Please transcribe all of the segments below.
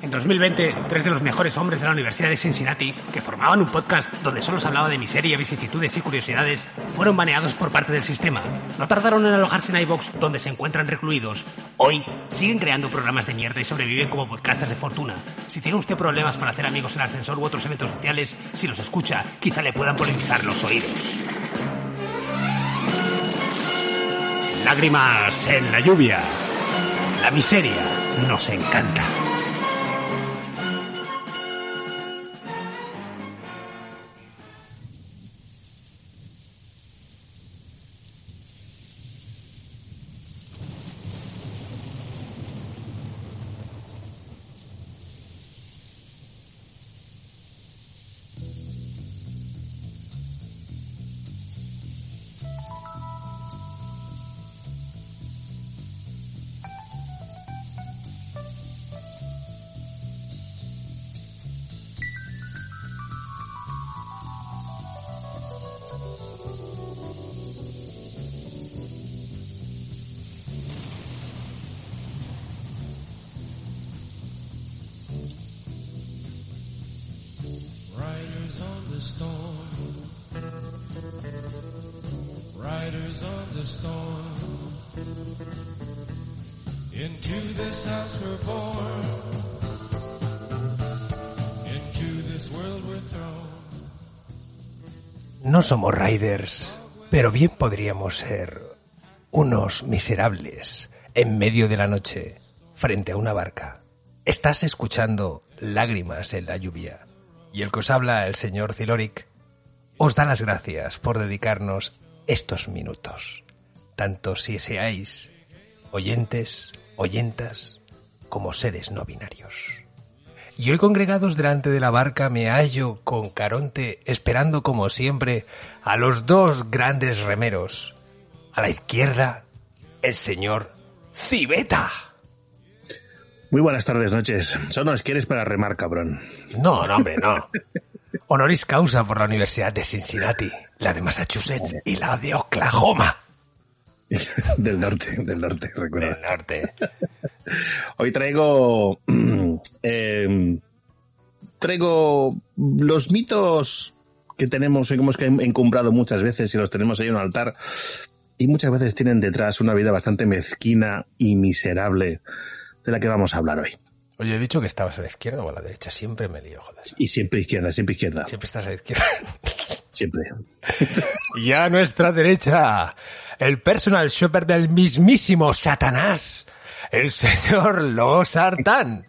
En 2020, tres de los mejores hombres de la Universidad de Cincinnati, que formaban un podcast donde solo se hablaba de miseria, vicisitudes y curiosidades, fueron baneados por parte del sistema. No tardaron en alojarse en iVox, donde se encuentran recluidos. Hoy siguen creando programas de mierda y sobreviven como podcasters de fortuna. Si tiene usted problemas para hacer amigos en ascensor u otros eventos sociales, si los escucha, quizá le puedan polinizar los oídos. Lágrimas en la lluvia. La miseria nos encanta. No somos riders, pero bien podríamos ser unos miserables en medio de la noche frente a una barca. Estás escuchando Lágrimas en la lluvia y el que os habla, el señor Ziloric, os da las gracias por dedicarnos estos minutos, tanto si seáis oyentes, oyentas, como seres no binarios. Y hoy congregados delante de la barca me hallo con Caronte esperando como siempre a los dos grandes remeros. A la izquierda, el señor Cibeta. Muy buenas tardes, noches. Solo nos quieres para remar, cabrón. No, no, hombre, no. Honoris causa por la Universidad de Cincinnati, la de Massachusetts y la de Oklahoma. del norte, del norte, recuerda. Del norte. Hoy traigo. eh, traigo los mitos que tenemos, hemos encumbrado muchas veces y los tenemos ahí en un altar. Y muchas veces tienen detrás una vida bastante mezquina y miserable de la que vamos a hablar hoy. Oye, he dicho que estabas a la izquierda o a la derecha. Siempre me lío, joder. Y siempre izquierda, siempre izquierda. Siempre estás a la izquierda. Siempre. y a nuestra derecha, el personal shopper del mismísimo Satanás, el señor Losartán.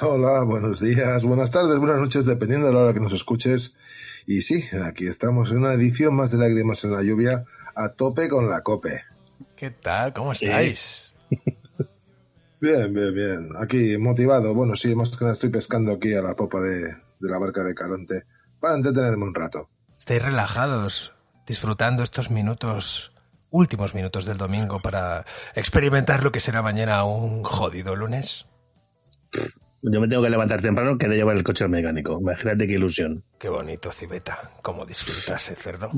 Hola, buenos días, buenas tardes, buenas noches, dependiendo de la hora que nos escuches. Y sí, aquí estamos en una edición más de Lágrimas en la Lluvia, a tope con la cope. ¿Qué tal? ¿Cómo estáis? Bien, bien, bien. Aquí motivado. Bueno, sí, más que nada estoy pescando aquí a la popa de, de la barca de Caronte para entretenerme un rato. Estáis relajados, disfrutando estos minutos, últimos minutos del domingo para experimentar lo que será mañana un jodido lunes. Yo me tengo que levantar temprano que de llevar el coche al mecánico. Imagínate qué ilusión. Qué bonito, Cibeta. Cómo disfrutas, eh, cerdo.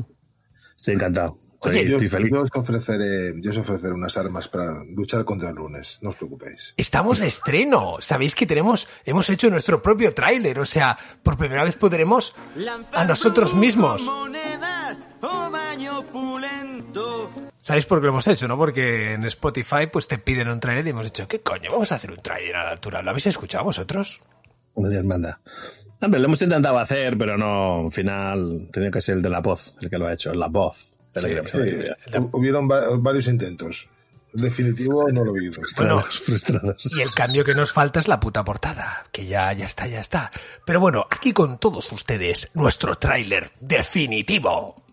Estoy encantado. Oye, estoy, yo, estoy feliz. yo os ofreceré, yo os ofreceré unas armas para luchar contra el lunes, no os preocupéis. Estamos de estreno. Sabéis que tenemos, hemos hecho nuestro propio tráiler. O sea, por primera vez podremos a nosotros mismos. O daño pulento. ¿Sabéis por qué lo hemos hecho, no? Porque en Spotify pues te piden un tráiler y hemos dicho, ¿qué coño? Vamos a hacer un tráiler a la altura. ¿Lo habéis escuchado vosotros? Como Dios manda. Hombre, lo hemos intentado hacer, pero no, al final tenía que ser el de la voz, el que lo ha hecho, la voz. de la Sí, Sí, hubieron va- varios intentos. El definitivo no lo vi. Bueno, Frustrados, frustrados. Y el cambio que nos falta es la puta portada, que ya, ya está, ya está. Pero bueno, aquí con todos ustedes, nuestro tráiler definitivo.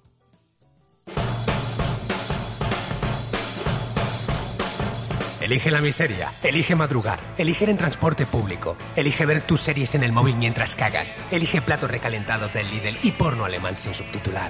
Elige la miseria, elige madrugar, elige en transporte público, elige ver tus series en el móvil mientras cagas, elige plato recalentado del Lidl y porno alemán sin subtitular.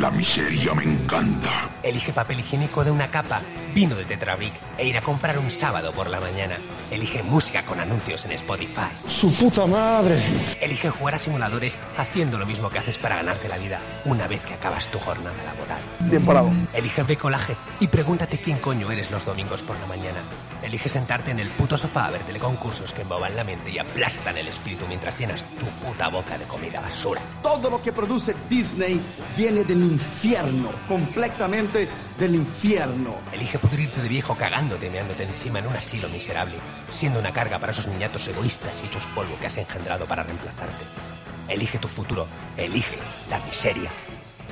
La miseria me encanta. Elige papel higiénico de una capa, vino de Tetrabric e ir a comprar un sábado por la mañana. Elige música con anuncios en Spotify. ¡Su puta madre! Elige jugar a simuladores haciendo lo mismo que haces para ganarte la vida una vez que acabas tu jornada laboral. Bien parado. Elige bricolaje y pregúntate quién coño eres los domingos por la mañana. Elige sentarte en el puto sofá a ver teleconcursos que emboban la mente y aplastan el espíritu mientras llenas tu puta boca de comida basura. Todo lo que produce Disney viene del infierno, completamente del infierno. Elige pudrirte de viejo cagándote meándote encima en un asilo miserable, siendo una carga para esos niñatos egoístas y hechos polvo que has engendrado para reemplazarte. Elige tu futuro, elige la miseria.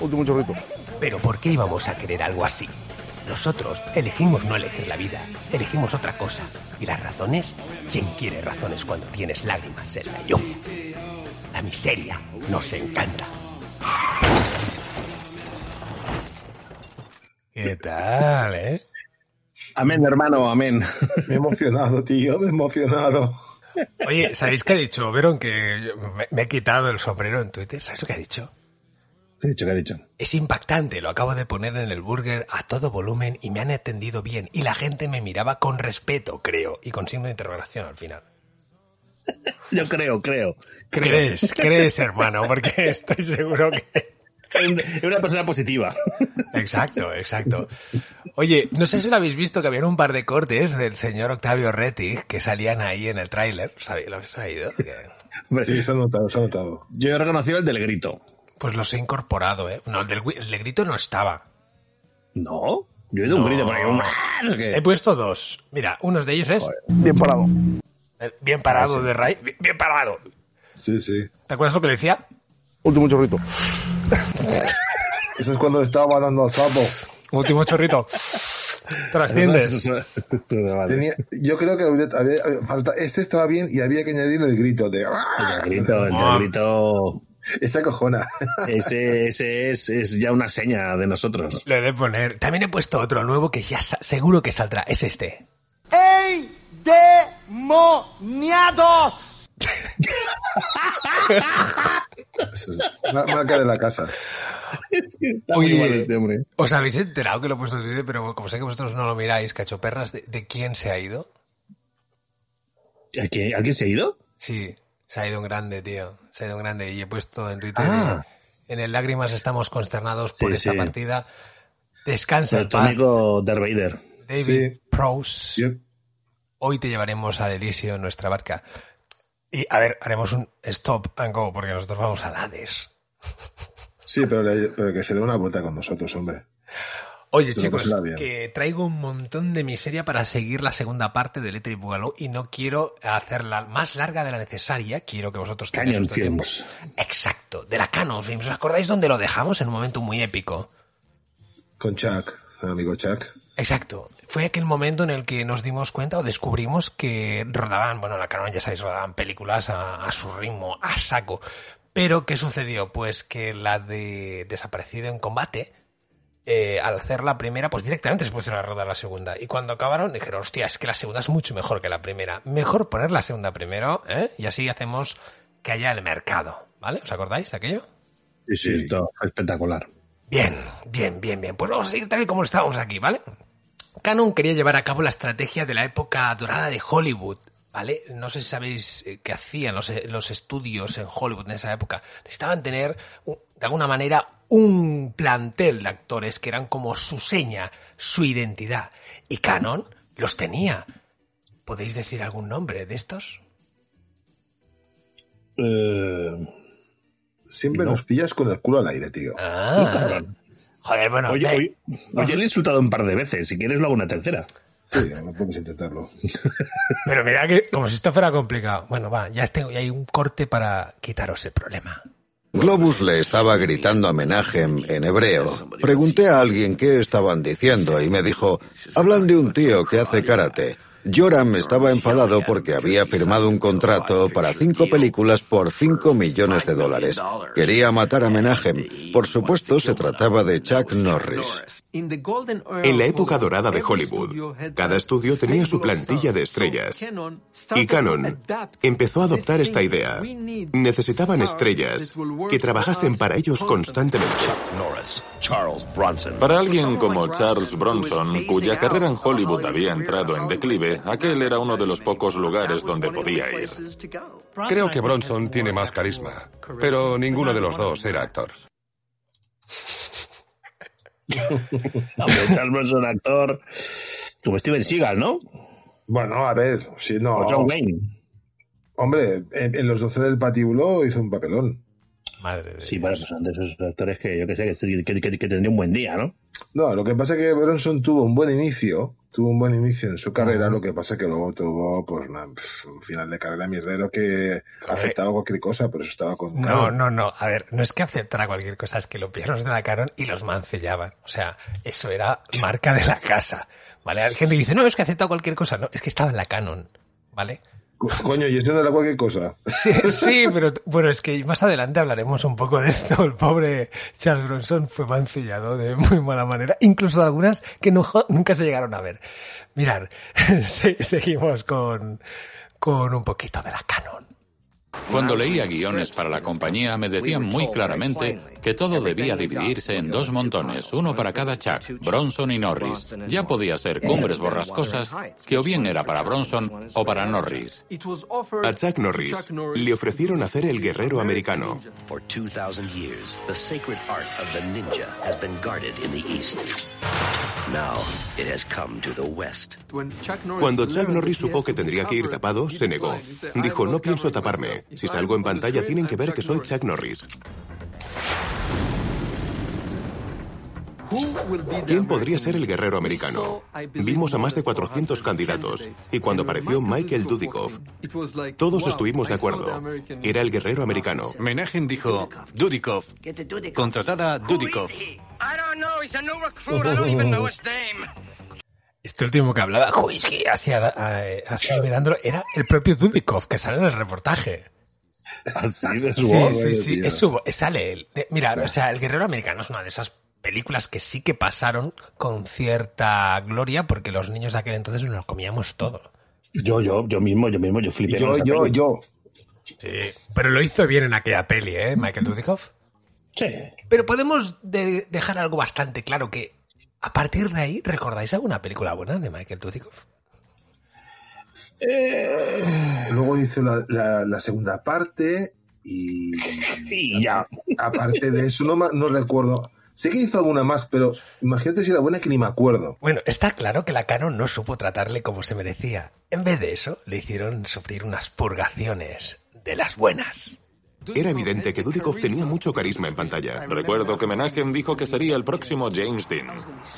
Último chorrito. Pero ¿por qué íbamos a querer algo así? Nosotros elegimos no elegir la vida, elegimos otra cosa. ¿Y las razones? ¿Quién quiere razones cuando tienes lágrimas en la lluvia? La miseria nos encanta. ¿Qué tal, eh? Amén, hermano, amén. Me he emocionado, tío, me he emocionado. Oye, ¿sabéis qué ha dicho? ¿Vieron que me, me he quitado el sombrero en Twitter? ¿Sabéis lo que ha dicho? ¿Qué ha dicho? ¿Qué ha dicho? Es impactante, lo acabo de poner en el burger a todo volumen y me han atendido bien y la gente me miraba con respeto, creo, y con signo de interrogación al final. Yo creo, creo. creo. ¿Crees? ¿Crees, hermano? Porque estoy seguro que... Es una persona positiva. Exacto, exacto. Oye, no sé si lo habéis visto que había un par de cortes del señor Octavio Rettig que salían ahí en el tráiler. ¿Lo habéis oído? Sí, se ha notado, se ha notado. Yo he reconocido el del grito. Pues los he incorporado, ¿eh? No, el del, el del grito no estaba. ¿No? Yo he oído un grito por ahí. Un... ¡ah! No sé qué. He puesto dos. Mira, uno de ellos es Bien parado. el bien parado de Ray. Bien, bien parado. Sí, sí. ¿Te acuerdas lo que le decía? Último chorrito. Eso es cuando estaba dando al sapo. Último chorrito. Tenía, yo creo que había, había- falta, este estaba bien y había que añadir el grito de ¡ah! El grito, el del grito. esa cojona. Ese, ese es, es ya una seña de nosotros. Lo he de poner. También he puesto otro nuevo que ya seguro que saldrá. Es este. ¡Ey, demoniados! Eso es ma- marca de la casa. Oye. este hombre. ¿Os habéis enterado que lo he puesto en Twitter? Pero como sé que vosotros no lo miráis, cachoperras, ¿de, de quién se ha ido? ¿A quién, ¿a quién se ha ido? Sí, se ha ido un grande, tío. Se ha ido un grande. Y he puesto en Twitter. Ah. En el Lágrimas estamos consternados por Sí, esta sí. partida. Descansa Nuestro amigo Darth Vader. David Sí. Prowse. Sí. Hoy te llevaremos al Elisio en nuestra barca. Y a ver, haremos un stop and go porque nosotros vamos al Hades. Sí, pero, le- pero que se dé una vuelta con nosotros, hombre. Oye, chicos, que traigo un montón de miseria para seguir la segunda parte de Electric Boogaloo y no quiero hacerla más larga de la necesaria. Quiero que vosotros tengáis vuestro tiempo. Films. Exacto, de la Canon Films. ¿Os acordáis dónde lo dejamos en un momento muy épico? Con Chuck, el amigo Chuck. Exacto. Fue aquel momento en el que nos dimos cuenta o descubrimos que rodaban, bueno, la Canon ya sabéis, rodaban películas a, a su ritmo, a saco. Pero, ¿qué sucedió? Pues que la de Desaparecido en Combate, eh, al hacer la primera, pues directamente se pusieron a rodar la segunda. Y cuando acabaron, dijeron, hostia, es que la segunda es mucho mejor que la primera. Mejor poner la segunda primero, ¿eh? Y así hacemos que haya el mercado, ¿vale? ¿Os acordáis de aquello? Sí, sí, esto es espectacular. Bien, bien, bien, bien. Pues vamos a seguir tal y como estábamos aquí, ¿vale? Canon quería llevar a cabo la estrategia de la época dorada de Hollywood, ¿vale? No sé si sabéis eh, qué hacían los, eh, los estudios en Hollywood en esa época. Necesitaban tener, de alguna manera, un plantel de actores que eran como su seña, su identidad. Y Canon los tenía. ¿Podéis decir algún nombre de estos? Eh, Siempre nos pillas con el culo al aire, tío. Ah. Joder, bueno, oye, oye, oye, le he insultado un par de veces. Si quieres, lo hago una tercera. Sí, no puedes intentarlo. Pero mira que como si esto fuera complicado. Bueno, va, ya tengo, ya hay un corte para quitaros el problema. Globus le estaba gritando Menachem en hebreo. Pregunté a alguien qué estaban diciendo y me dijo, hablan de un tío que hace karate. Joram estaba enfadado porque había firmado un contrato para cinco películas por cinco millones de dólares. Quería matar a Menachem. Por supuesto, se trataba de Chuck Norris. En la época dorada de Hollywood, cada estudio tenía su plantilla de estrellas. Y Canon empezó a adoptar esta idea. Necesitaban estrellas que trabajasen para ellos constantemente. Para alguien como Charles Bronson, cuya carrera en Hollywood había entrado en declive, aquel era uno de los pocos lugares donde podía ir. Creo que Bronson tiene más carisma, pero ninguno de los dos era actor. Hombre, Charles Bronson, actor. Como Steven Seagal, ¿no? Bueno, a ver, si no. O John Wayne. Hombre, en, en Los 12 del Patíbulo hizo un papelón. Madre de Sí, bueno, pues son de esos actores que yo que sé, que, que, que, que tendría un buen día, ¿no? No, lo que pasa es que Bronson tuvo un buen inicio, tuvo un buen inicio en su carrera, lo que pasa es que luego tuvo pues una- un final de carrera mierdero que afectaba a cualquier cosa, por eso estaba con No, no, no. A ver, no es que aceptara cualquier cosa, es que lo pillaron de la Canon y los mancellaban. O sea, eso era marca de la casa. ¿Vale? Hay gente que dice, no, es que acepta cualquier cosa. No, es que estaba en la Canon. ¿Vale? Co- Coño, y eso no era cualquier cosa. Sí, sí, pero bueno, es que más adelante hablaremos un poco de esto. El pobre Charles Bronson fue mancillado de muy mala manera, incluso algunas que no- nunca se llegaron a ver. Mirar, se- seguimos con, con un poquito de la Canon. Cuando leía guiones para la compañía me decían muy claramente que todo debía dividirse en dos montones, uno para cada Chuck, Bronson y Norris. Ya podía ser cumbres borrascosas que o bien era para Bronson o para Norris. A Chuck Norris le ofrecieron hacer el guerrero americano. For 2,000 years, the sacred art of the ninja has been guarded in the East. Now, it has come to the West. Cuando Chuck Norris supo que tendría que ir tapado, se negó. Dijo, no pienso taparme. Si salgo en pantalla tienen que ver que soy Chuck Norris. ¿Quién podría ser el guerrero americano? Vimos a más de 400 candidatos y cuando apareció Michael Dudikoff, todos estuvimos de acuerdo. Era el guerrero americano. Menachem dijo, Dudikov, contratada a Dudikov. Este último que hablaba, así, a- así dándolo, era el propio Dudikov que sale en el reportaje. Así de su Sí, voz, sí, sí, es su sale él. Mira, o sea, El Guerrero Americano es una de esas películas que sí que pasaron con cierta gloria porque los niños de aquel entonces nos lo comíamos todo. Yo, yo, yo mismo, yo mismo, yo flipé. Yo, yo, peli. yo. Sí, pero lo hizo bien en aquella peli, ¿eh? Michael Dudikoff. Sí. Pero podemos de- dejar algo bastante claro que a partir de ahí, ¿recordáis alguna película buena de Michael Dudikoff? Luego hizo la, la- la segunda parte y... Y ya. Aparte de eso, no, no recuerdo. Sé que hizo alguna más, pero imagínate si era buena que ni me acuerdo. Bueno, está claro que la Canon no supo tratarle como se merecía. En vez de eso, le hicieron sufrir unas purgaciones de las buenas. Era evidente que Dudikoff tenía mucho carisma en pantalla. Recuerdo que Menachem dijo que sería el próximo James Dean.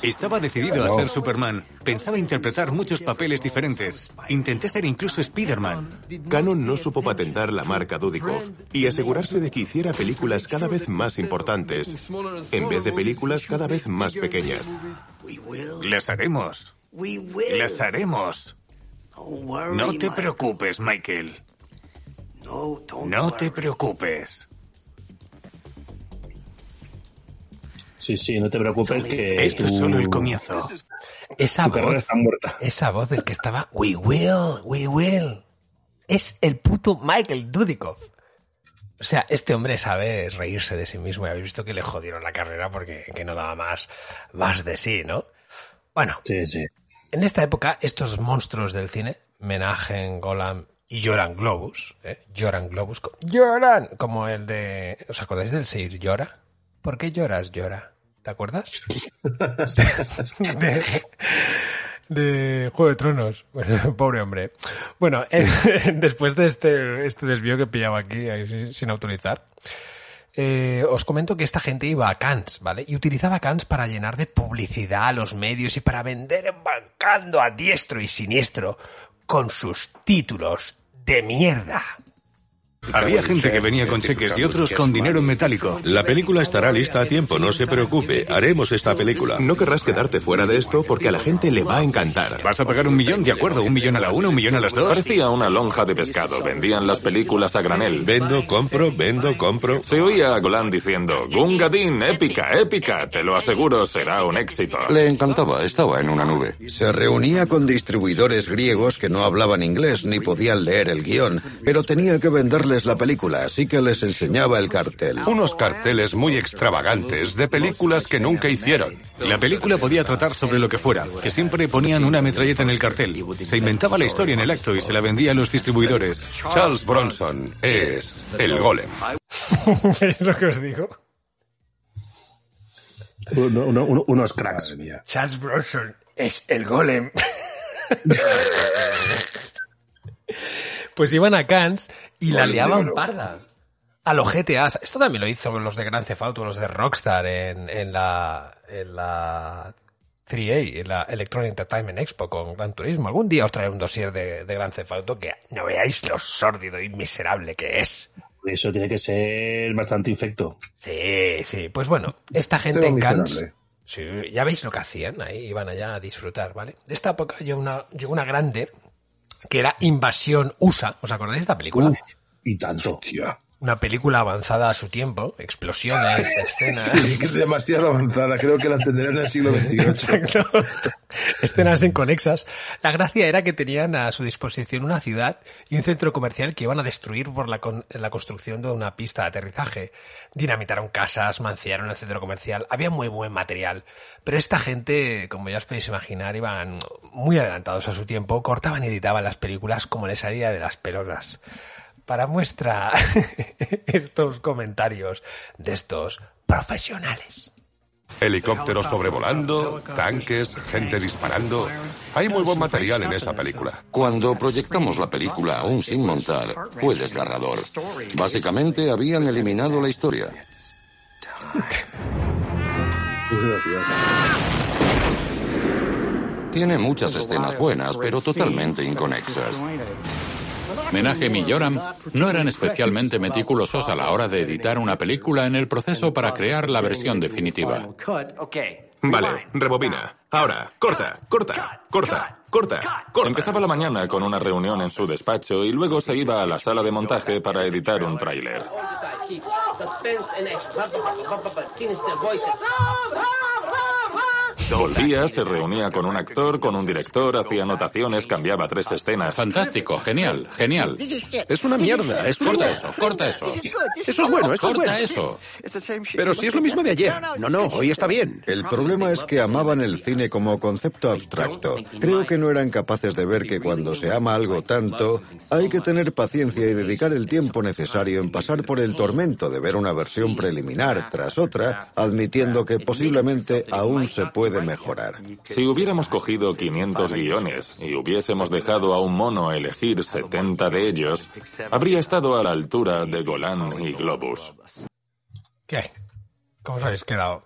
Estaba decidido a ser Superman. Pensaba interpretar muchos papeles diferentes. Intenté ser incluso Spider-Man. Canon no supo patentar la marca Dudikoff y asegurarse de que hiciera películas cada vez más importantes, en vez de películas cada vez más pequeñas. Las haremos. Las haremos. No te preocupes, Michael. No te preocupes. Sí, sí, no te preocupes que Esto es tu- solo el comienzo. Esa tu voz, está muerta. esa voz del que estaba, we will, we will, es el puto Michael Dudikoff. O sea, este hombre sabe reírse de sí mismo y habéis visto que le jodieron la carrera porque que no daba más, más de sí, ¿no? Bueno, Sí, sí. en esta época, estos monstruos del cine, Menachem, Golan y Joran Globus, ¿eh? Joran Globus, co- Joran, como el de... ¿Os acordáis del Seir Llora? ¿Por qué lloras, Llora? ¿Te acuerdas? de, de Juego de Tronos. Bueno, pobre hombre. Bueno, eh, después de este, este desvío que pillaba aquí sin autorizar, eh, os comento que esta gente iba a Cannes, ¿vale? Y utilizaba Cannes para llenar de publicidad a los medios y para vender embancando a diestro y siniestro con sus títulos de mierda. Había gente que venía con cheques y otros con dinero en metálico. La película estará lista a tiempo, no se preocupe. Haremos esta película. No querrás quedarte fuera de esto porque a la gente le va a encantar. ¿Vas a pagar un millón? De acuerdo, un millón a la una, un millón a las dos. Parecía una lonja de pescado. Vendían las películas a granel. Vendo, compro, vendo, compro. Se oía a Golan diciendo, Gungadin, épica, épica, te lo aseguro, será un éxito. Le encantaba, estaba en una nube. Se reunía con distribuidores griegos que no hablaban inglés ni podían leer el guion, pero tenía que venderles la película, así que les enseñaba el cartel. Unos carteles muy extravagantes de películas que nunca hicieron. La película podía tratar sobre lo que fuera, que siempre ponían una metralleta en el cartel. Se inventaba la historia en el acto y se la vendía a los distribuidores. Charles Bronson es el golem. es lo que os digo. Uno- uno- uno- unos cracks. Charles Bronson es el golem. pues iban a Cannes y la liaban parda. A los GTA. Esto también lo hizo los de Grand Theft Auto, los de Rockstar en, en la, en la 3A, en la Electronic Entertainment Expo con Gran Turismo. Algún día os traeré un dossier de, de Grand Theft Auto que no veáis lo sórdido y miserable que es. Eso tiene que ser bastante infecto. Sí, sí. Pues bueno, esta gente en Cannes... Sí, ya veis lo que hacían, ahí iban allá a disfrutar, ¿vale? De esta época llegó una, llegó una grande que era Invasión USA. ¿Os acordáis de esta película? y tanto. Una película avanzada a su tiempo, explosiones, escenas. Sí, es demasiado avanzada. Creo que la entenderán en el siglo XXVIII. Exacto. Escenas inconexas. La gracia era que tenían a su disposición una ciudad y un centro comercial que iban a destruir por la, con- la construcción de una pista de aterrizaje. Dinamitaron casas, manciaron el centro comercial. Había muy buen material. Pero esta gente, como ya os podéis imaginar, iban muy adelantados a su tiempo, cortaban y editaban las películas como les salía de las pelotas. Para muestra estos comentarios de estos profesionales. Helicópteros sobrevolando, tanques, gente disparando. Hay muy buen material en esa película. Cuando proyectamos la película aún sin montar, fue desgarrador. Básicamente habían eliminado la historia. Tiene muchas escenas buenas, pero totalmente inconexas. Menachem y Joram no eran especialmente meticulosos a la hora de editar una película en el proceso para crear la versión definitiva. Vale, rebobina. Ahora, corta, corta, corta, corta, corta. Empezaba la mañana con una reunión en su despacho y luego se iba a la sala de montaje para editar un tráiler. Volvía, se reunía con un actor, con un director, hacía anotaciones, cambiaba tres escenas. Fantástico, genial, genial. Es una mierda, es Corta eso, corta eso. Eso es bueno, eso es Corta bueno. eso. Pero si es lo mismo de ayer. No, no, hoy está bien. El problema es que amaban el cine como concepto abstracto. Creo que no eran capaces de ver que cuando se ama algo tanto, hay que tener paciencia y dedicar el tiempo necesario en pasar por el tormento de ver una versión preliminar tras otra, admitiendo que posiblemente aún se puede mejorar. Si hubiéramos cogido 500 guiones y hubiésemos dejado a un mono elegir 70 de ellos, habría estado a la altura de Golan y Globus. ¿Qué? ¿Cómo os habéis quedado?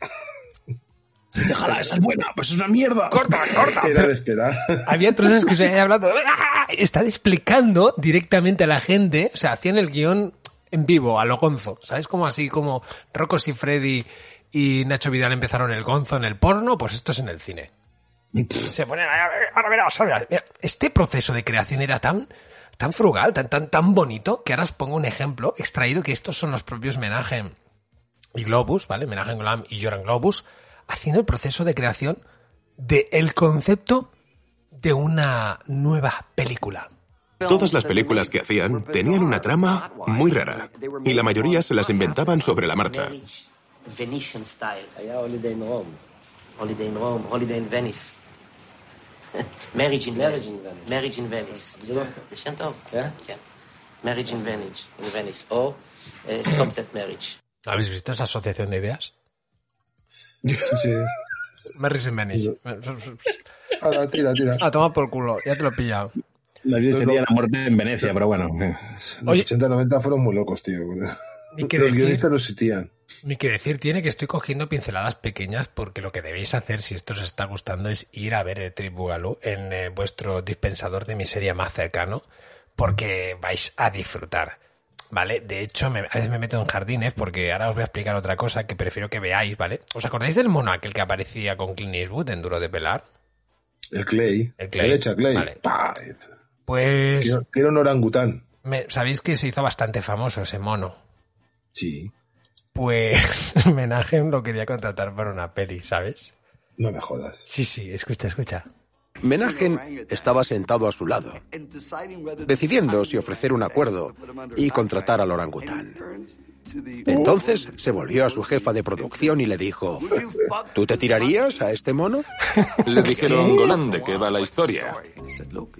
Déjala, esa es buena, pues es una mierda. ¡Corta, corta! Era de esperar. Había trozos que se había hablado. Están explicando directamente a la gente. O sea, hacían el guion en vivo, a lo gonzo. ¿Sabes? Como así, como Rocco y Freddy y Nacho Vidal empezaron el gonzo en el porno, pues esto es en el cine. Se ponen a ahora verás, ahora verás. Mira, Este proceso de creación era tan, tan frugal, tan, tan, tan bonito, que ahora os pongo un ejemplo extraído que estos son los propios Menachem y Globus, ¿vale? Menachem Golan y Joran Globus, haciendo el proceso de creación del concepto de una nueva película. Todas las películas que hacían tenían una trama muy rara y la mayoría se las inventaban sobre la marcha. Venetian style. היה holiday in Rome. Holiday in Rome, holiday in Venice. marriage in Venice. marriage in Venice. זה שם טוב. כן. marriage in Venice. in Venice. או uh, stop that marriage. ¿Habéis visto esa asociación de ideas? Sí. Marys in Venice. Ahora, tira, tira. A tomar por culo, ya te lo he pillado. La vida sería la muerte en Venecia, pero bueno. Los Oye. 80-90 fueron muy locos, tío. ¿Y qué Los decir? guionistas no existían. Ni que decir tiene que estoy cogiendo pinceladas pequeñas porque lo que debéis hacer si esto os está gustando es ir a ver el Trip Boogaloo en eh, vuestro dispensador de miseria más cercano porque vais a disfrutar. ¿Vale? De hecho, me- a veces me meto en jardines porque ahora os voy a explicar otra cosa que prefiero que veáis, ¿vale? ¿Os acordáis del mono aquel que aparecía con Clint Eastwood en Duro de Pelar? El Clay. El Clay. Derecha, Clay. Vale. Pa. Pues era un orangután. me- sabéis que se hizo bastante famoso ese mono. Sí. Pues Menajem lo quería contratar para una peli, ¿sabes? No me jodas. Sí, sí, escucha, escucha. Menagen estaba sentado a su lado, decidiendo si ofrecer un acuerdo y contratar al orangután. Entonces se volvió a su jefa de producción y le dijo, ¿tú te tirarías a este mono? Le dijeron, Golan, ¿de qué va la historia?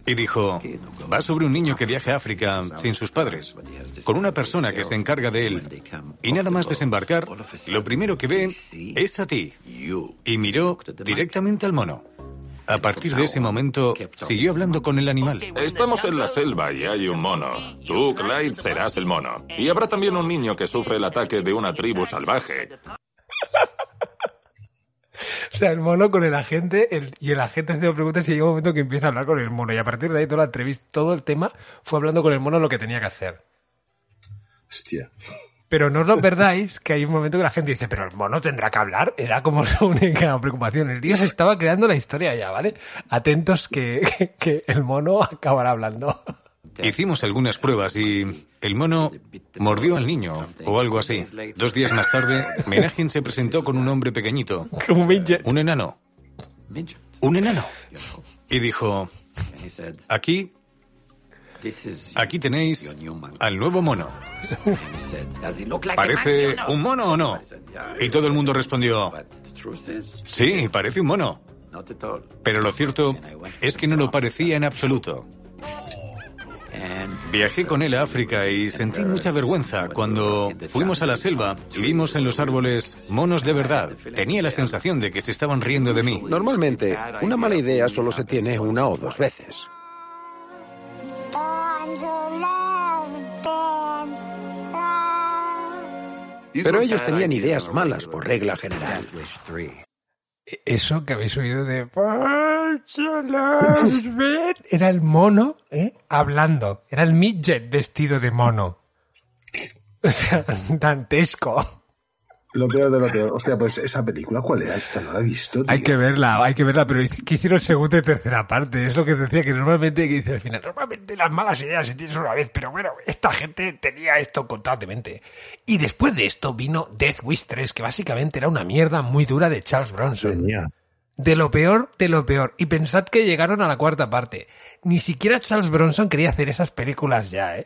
Y dijo, va sobre un niño que viaja a África sin sus padres, con una persona que se encarga de él. Y nada más desembarcar, lo primero que ve es a ti. Y miró directamente al mono. A partir de ese momento, siguió hablando con el animal. Estamos en la selva y hay un mono. Tú, Clyde, serás el mono. Y habrá también un niño que sufre el ataque de una tribu salvaje. O sea, el mono con el agente el- y el agente haciendo preguntas y llega un momento que empieza a hablar con el mono. Y a partir de ahí toda la entrevista, todo el tema fue hablando con el mono lo que tenía que hacer. Hostia. Pero no os lo perdáis, que hay un momento que la gente dice, pero el mono tendrá que hablar. Era como su única preocupación. El tío se estaba creando la historia ya, ¿vale? Atentos que, que- que el mono acabará hablando. Hicimos algunas pruebas y el mono mordió al niño o algo así. Dos días más tarde, Menagen se presentó con un hombre pequeñito, Un midget. un enano, un enano, y dijo, aquí, aquí tenéis al nuevo mono. ¿Parece un mono o no? Y todo el mundo respondió, sí, parece un mono. Pero lo cierto es que no lo parecía en absoluto. Viajé con él a África y sentí mucha vergüenza cuando fuimos a la selva y vimos en los árboles monos de verdad. Tenía la sensación de que se estaban riendo de mí. Normalmente, una mala idea solo se tiene una o dos veces. Pero ellos tenían ideas malas por regla general. Eso que habéis oído de... Era el mono, ¿eh? Hablando. Era el midget vestido de mono. O sea, dantesco. Lo peor de lo peor. Hostia, pues esa película, ¿cuál era esta? No la he visto. tío. Hay que verla, hay que verla, pero que hicieron segunda y tercera parte. Es lo que decía, que normalmente, que dice al final, normalmente las malas ideas se tienes una vez, pero bueno, esta gente tenía esto constantemente. Y después de esto vino Death Wish 3, que básicamente era una mierda muy dura de Charles Bronson. De lo peor, de lo peor. Y pensad que llegaron a la cuarta parte. Ni siquiera Charles Bronson quería hacer esas películas ya, ¿eh?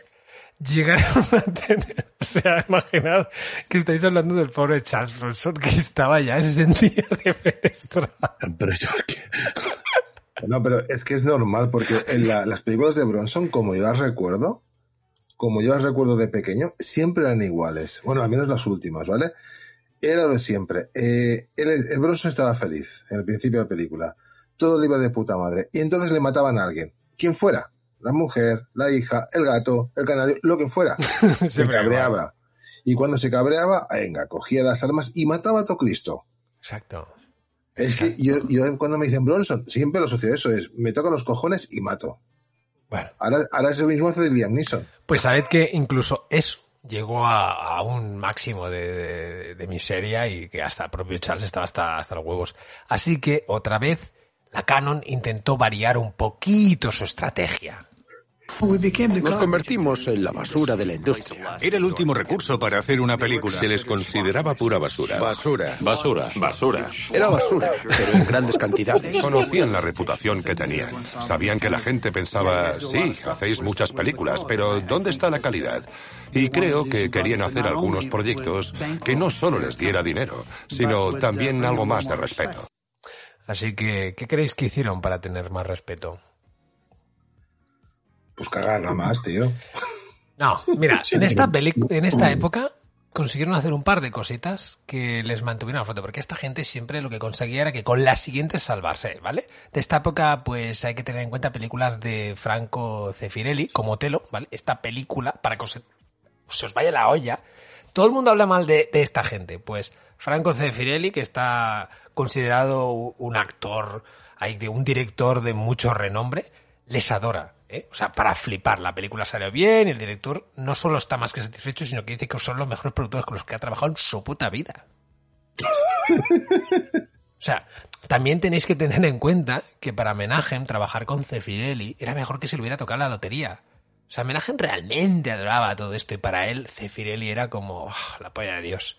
Llegaron a tener... O sea, imaginad que estáis hablando del pobre Charles Bronson que estaba ya en sentido de fenestrada. Pero yo No, pero es que es normal, porque en la- las películas de Bronson, como yo las recuerdo, como yo las recuerdo de pequeño, siempre eran iguales. Bueno, al menos las últimas, ¿vale? Era lo de siempre. Eh, el, el Bronson estaba feliz en el principio de la película. Todo le iba de puta madre. Y entonces le mataban a alguien. Quien fuera. La mujer, la hija, el gato, el canario, lo que fuera. se cabreaba. Y cuando se cabreaba, venga, cogía las armas y mataba a todo Cristo. Exacto. Es que yo, yo cuando me dicen Bronson, siempre lo asocio eso, es me toco los cojones y mato. Bueno. Ahora, ahora es el mismo hace Liam Neeson. Pues sabed que incluso eso llegó a, a un máximo de, de- de miseria y que hasta el propio Charles estaba hasta, hasta los huevos. Así que otra vez la Canon intentó variar un poquito su estrategia. Nos convertimos en la basura de la industria. Era el último recurso para hacer una película. Se les consideraba pura basura. Basura. Basura, basura. Era basura, pero en grandes cantidades. Conocían la reputación que tenían. Sabían que la gente pensaba, sí, hacéis muchas películas, pero ¿dónde está la calidad? Y creo que querían hacer algunos proyectos que no solo les diera dinero, sino también algo más de respeto. Así que, ¿qué creéis que hicieron para tener más respeto? Pues cagarla más, tío. No, mira, en esta, peli- en esta época consiguieron hacer un par de cositas que les mantuvieron a flote, porque esta gente siempre lo que conseguía era que con la siguiente salvarse, ¿vale? De esta época, pues hay que tener en cuenta películas de Franco Cefirelli, como Telo, ¿vale? Esta película, para que os, se os vaya la olla, todo el mundo habla mal de, de esta gente, pues Franco Cefirelli, que está considerado un actor, hay de un director de mucho renombre, les adora. ¿Eh? O sea, para flipar. La película salió bien y el director no solo está más que satisfecho, sino que dice que son los mejores productores con los que ha trabajado en su puta vida. O sea, también tenéis que tener en cuenta que para Menachem trabajar con Cefirelli era mejor que si le hubiera tocado la lotería. O sea, Menachem realmente adoraba todo esto y para él Cefirelli era como oh, la polla de Dios.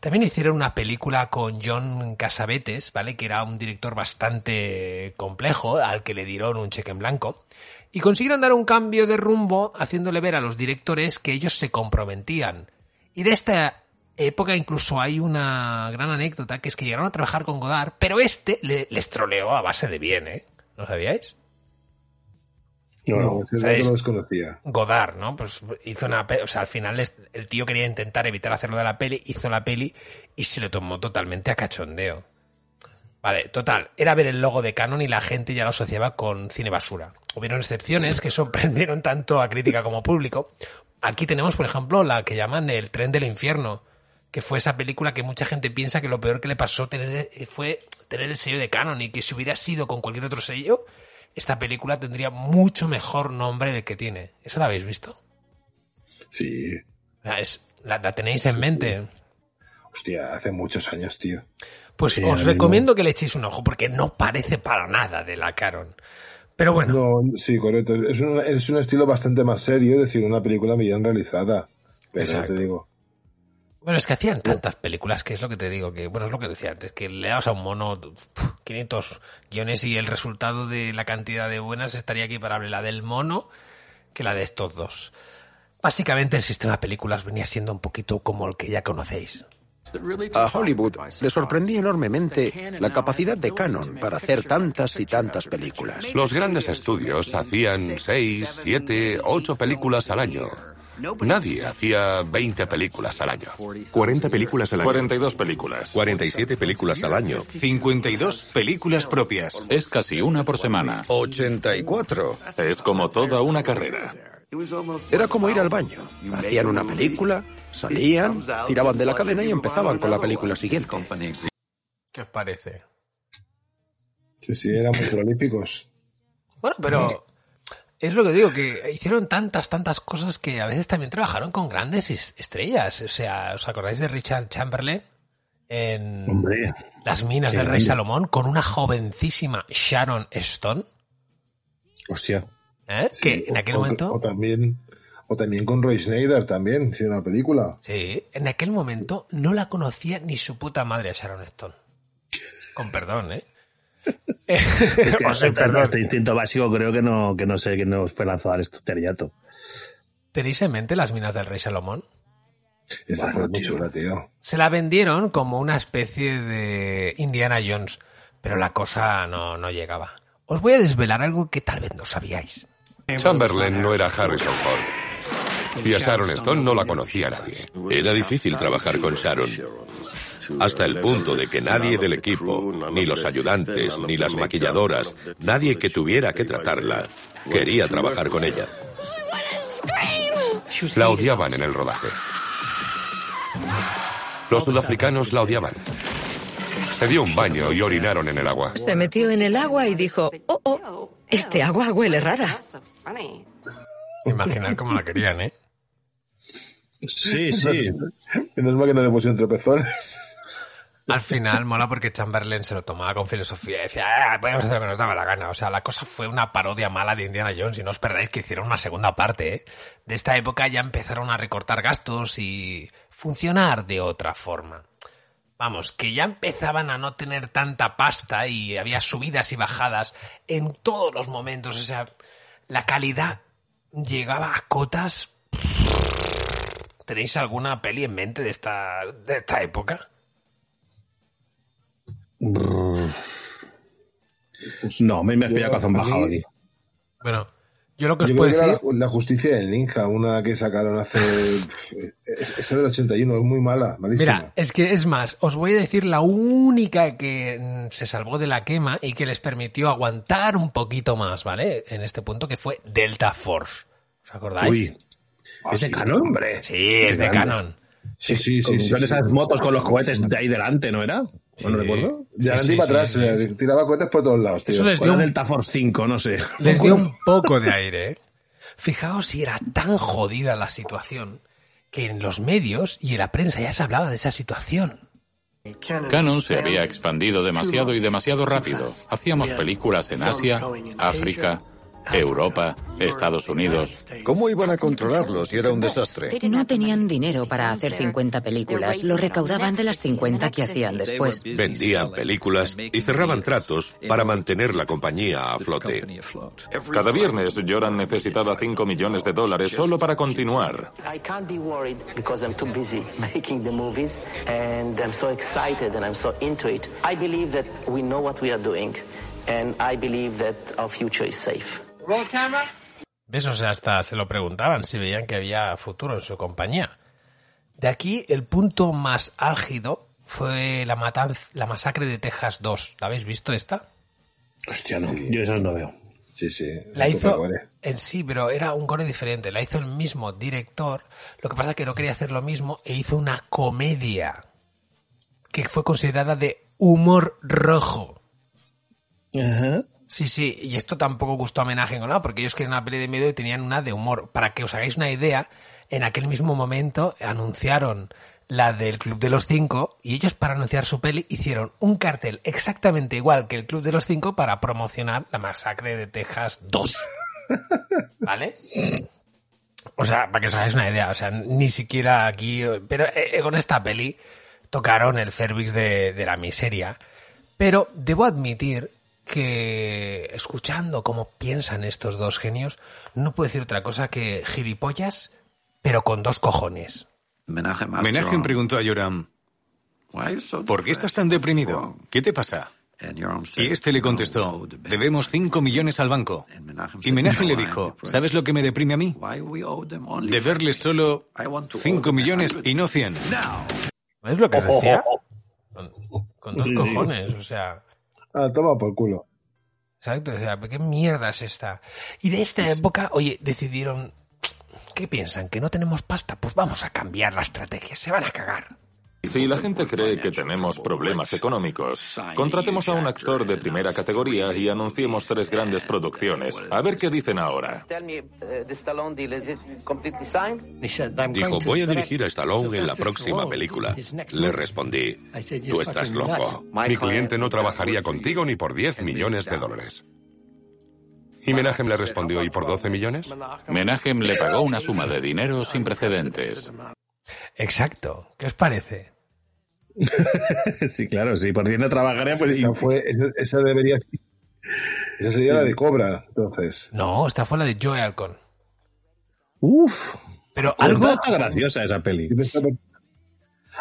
También hicieron una película con John Casabetes, ¿vale? Que era un director bastante complejo al que le dieron un cheque en blanco. Y consiguieron dar un cambio de rumbo haciéndole ver a los directores que ellos se comprometían. Y de esta época incluso hay una gran anécdota que es que llegaron a trabajar con Godard, pero este le, les troleó a base de bien, ¿eh? ¿Lo sabíais? No, no, ese dato ¿Sabéis? lo desconocía. Godard, ¿no? Pues hizo una o sea, al final es- el tío quería intentar evitar hacerlo de la peli, hizo la peli y se lo tomó totalmente a cachondeo. Vale, total, era ver el logo de Canon y la gente ya lo asociaba con cine basura. Hubieron excepciones que sorprendieron tanto a crítica como público. Aquí tenemos, por ejemplo, la que llaman El tren del infierno, que fue esa película que mucha gente piensa que lo peor que le pasó tener, eh, fue tener el sello de Canon y que si hubiera sido con cualquier otro sello, esta película tendría mucho mejor nombre del que tiene. ¿Eso la habéis visto? Sí. La, es- la- la tenéis en mente. Hostia, hace muchos años, tío. Pues Sí, os mismo. recomiendo que le echéis un ojo porque no parece para nada de la Caron. Pero bueno. No, sí, correcto. Es un, es un estilo bastante más serio, es decir, una película bien realizada. Pero Exacto. te digo. Bueno, es que hacían tantas películas que es lo que te digo, que bueno, es lo que decía antes, que le dabas a un mono pf, 500 guiones y el resultado de la cantidad de buenas estaría equiparable la del mono que la de estos dos. Básicamente el sistema de películas venía siendo un poquito como el que ya conocéis. A Hollywood le sorprendía enormemente la capacidad de Canon para hacer tantas y tantas películas. Los grandes estudios hacían seis, siete, ocho películas al año. Nadie hacía 20 películas al año. 40 películas al año. 42 películas. 47 películas al año. 52 películas propias. Es casi una por semana. 84. Es como toda una carrera. Era como ir al baño. Hacían una película, salían, tiraban de la cadena y empezaban con la película siguiente. ¿Qué os parece? Sí, sí, eran muy prolíficos. Bueno, pero es lo que digo, que hicieron tantas, tantas cosas que a veces también trabajaron con grandes es- estrellas. O sea, ¿os acordáis de Richard Chamberlain en Hombre. Las minas del rey grande. Salomón con una jovencísima Sharon Stone? Hostia. ¿Eh? que en aquel o, momento... O también, o también con Roy Schneider, también, hicieron una película. Sí, en aquel momento no la conocía ni su puta madre a Sharon Stone. Con perdón, ¿eh? Es que O sea, este, este instinto básico creo que no, que no sé, que no fue lanzado al estutteriato. ¿Tenéis en mente las minas del rey Salomón? Esa fue muy chula, tío. Se la vendieron como una especie de Indiana Jones, pero la cosa no, no llegaba. Os voy a desvelar algo que tal vez no sabíais. Chamberlain no era Harrison Ford. Y a Sharon Stone no la conocía nadie. Era difícil trabajar con Sharon. Hasta el punto de que nadie del equipo, ni los ayudantes, ni las maquilladoras, nadie que tuviera que tratarla, quería trabajar con ella. La odiaban en el rodaje. Los sudafricanos la odiaban. Se dio un baño y orinaron en el agua. Se metió en el agua y dijo, oh, oh, este agua huele rara. Imaginar cómo la querían, ¿eh? Sí, sí. Menos mal que no le pusieron tropezones. Al final mola porque Chamberlain se lo tomaba con filosofía y decía, ah, podemos hacer lo que nos daba la gana. O sea, la cosa fue una parodia mala de Indiana Jones y no os perdáis que hicieron una segunda parte. ¿eh? De esta época ya empezaron a recortar gastos y funcionar de otra forma. Vamos, que ya empezaban a no tener tanta pasta y había subidas y bajadas en todos los momentos. O sea, la calidad llegaba a cotas. ¿Tenéis alguna peli en mente de esta, de esta época? No, me me has pillado bajado aquí. Bueno, yo lo que os Yo puedo decir. la, la justicia del ninja, una que sacaron hace. es- esa del 81, es muy mala, malísima. Mira, es que es más, os voy a decir la única que mm, se salvó de la quema y que les permitió aguantar un poquito más, ¿vale? En este punto que fue Delta Force. ¿Os acordáis? Uy. ¿Es de Canon, hombre? Sí, es de. Canon. Sí, sí, sí. sí, con sí. esas motos con los cohetes de ahí delante, ¿no era? ¿No lo recuerdo? De adelante y para atrás, eh, tiraba cohetes por todos lados, tío. Eso les dio un Delta Force 5, no sé. Les dio un poco de aire. ¿eh? Fijaos si era tan jodida la situación que en los medios y en la prensa ya se hablaba de esa situación. Canon se había expandido demasiado y demasiado rápido. Hacíamos películas en Asia, África, Europa, Estados Unidos. ¿Cómo iban a controlarlo si era un desastre? No tenían dinero para hacer 50 películas, lo recaudaban de las 50 que hacían después. Vendían películas y cerraban tratos para mantener la compañía a flote. Cada viernes Joran necesitaba 5 millones de dólares solo para continuar. I can't be worried because I'm too busy making the movies and I'm so excited and I'm so into it. I believe that we know what we are doing and I believe that our future is safe. ¿Ves? O sea, hasta se lo preguntaban si veían que había futuro en su compañía. De aquí, el punto más álgido fue la, matanz- la masacre de Texas 2. ¿La habéis visto esta? Hostia, no. Yo esas no veo. Sí, sí. La hizo gore. en sí, pero era un gore diferente. La hizo el mismo director. Lo que pasa es que no quería hacer lo mismo e hizo una comedia que fue considerada de humor rojo. Ajá. Sí, sí, y esto tampoco gustó a homenaje con nada, porque ellos querían una peli de miedo y tenían una de humor. Para que os hagáis una idea, en aquel mismo momento anunciaron la del Club de los Cinco y ellos para anunciar su peli hicieron un cartel exactamente igual que el Club de los Cinco para promocionar la masacre de Texas 2. ¿Vale? O sea, para que os hagáis una idea, o sea, ni siquiera aquí... Pero eh, con esta peli tocaron el cervix de, de la miseria. Pero debo admitir que escuchando cómo piensan estos dos genios, no puedo decir otra cosa que gilipollas, pero con dos cojones. Menachem preguntó a Yoram, ¿por qué estás tan deprimido? ¿Qué te pasa? Y este le contestó, debemos 5 millones al banco. Y Menachem le dijo, ¿sabes lo que me deprime a mí? Deberles solo 5 millones y no 100. ¿Ves lo que decía? Con, con dos cojones, o sea... Ah, toma por culo. Exacto, o sea, ¿qué mierda es esta? Y de esta época, oye, decidieron, ¿qué piensan? ¿Que no tenemos pasta? Pues vamos a cambiar la estrategia, se van a cagar. Si la gente cree que tenemos problemas económicos, contratemos a un actor de primera categoría y anunciemos tres grandes producciones. A ver qué dicen ahora. Tell me, the Stallone deal, is it completely signed? Dijo, voy a dirigir a Stallone en la próxima película. Le respondí, tú estás loco. Mi cliente no trabajaría contigo ni por 10 millones de dólares. Y Menachem le respondió, ¿y por 12 millones? Menachem le pagó una suma de dinero sin precedentes. Exacto, ¿qué os parece? sí, claro, sí. Por 10 no trabajaría, pues... Esa, fue, esa, esa debería... Esa sería la de Cobra, entonces. No, esta fue la de Joe Alcon. Uf. Pero Algo algo... está graciosa esa peli.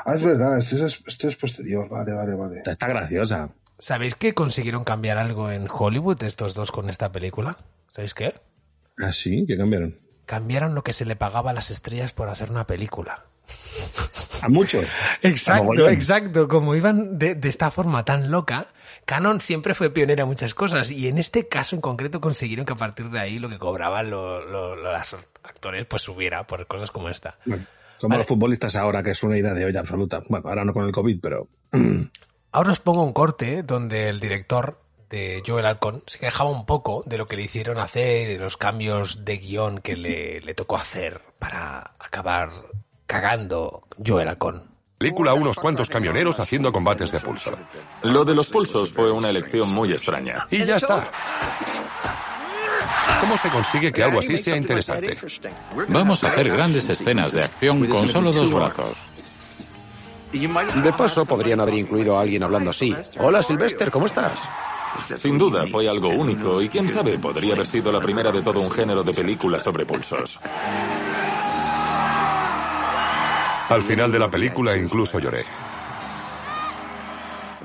Ah, es verdad, es- eso es- esto es posterior. Vale, vale, vale. Está graciosa. ¿Sabéis que consiguieron cambiar algo en Hollywood estos dos con esta película? ¿Sabéis qué? Ah, sí, que cambiaron. Cambiaron lo que se le pagaba a las estrellas por hacer una película. A mucho. Exacto, exacto. Como iban de, de esta forma tan loca, Canon siempre ffue pionera en muchas cosas y en este caso en concreto consiguieron que a partir de ahí lo que cobraban lo- lo- los actores pues subiera por cosas como esta. Bueno, como los futbolistas ahora, que es una idea de olla absoluta. Bueno, ahora no con el COVID, pero... Ahora os pongo un corte donde el director de Joel Alcon se quejaba un poco de lo que le hicieron hacer y de los cambios de guion que le, le tocó hacer para acabar cagando Joel Alcon. Película unos cuantos camioneros haciendo combates de pulso. Lo de los pulsos fue una elección muy extraña. Y ya está. ¿Cómo se consigue que algo así sea interesante? Vamos a hacer grandes escenas de acción con solo dos brazos. De paso, podrían haber incluido a alguien hablando así. Hola, Sylvester, ¿cómo estás? Sin duda fue algo único y quién sabe, podría haber sido la primera de todo un género de películas sobre pulsos. Al final de la película incluso lloré.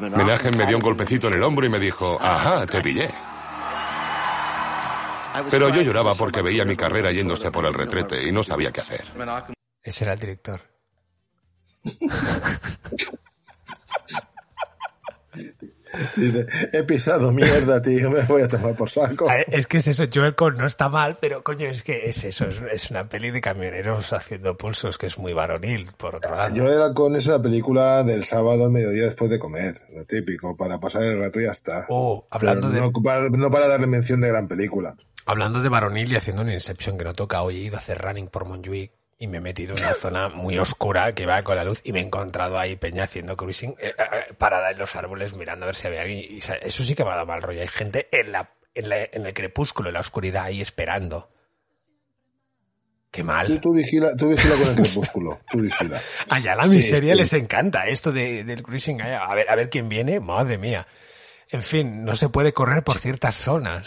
Menachem me dio un golpecito en el hombro y me dijo, ajá, te pillé. Pero yo lloraba porque veía mi carrera yéndose por el retrete y no sabía qué hacer. Ese era el director. Dice, he pisado mierda, tío, me voy a tomar por saco. Ah, Es que es eso, Joel Cohn no está mal, pero coño, es que es eso, es, una peli de camioneros haciendo pulsos que es muy varonil, por otro lado. Yo era con es una película del sábado al mediodía después de comer, lo típico, para pasar el rato y ya está. Oh, hablando de- No para, no para darle mención de gran película. Hablando de varonil y haciendo un Inception que no toca, hoy he ido a hacer running por Montjuic y me he metido en una zona muy oscura que va con la luz y me he encontrado ahí Peña haciendo cruising eh, eh, parada en los árboles mirando a ver si había alguien. Y, o sea, eso sí que me ha dado mal rollo. Hay gente en, la, en, la- en el crepúsculo, en la oscuridad, ahí esperando. Qué mal. tú vigila, tú vigila con el crepúsculo, tú vigila. Allá la Sí, miseria sí. les encanta esto de, del cruising. allá. A ver, a ver quién viene, madre mía. En fin, no se puede correr por ciertas zonas.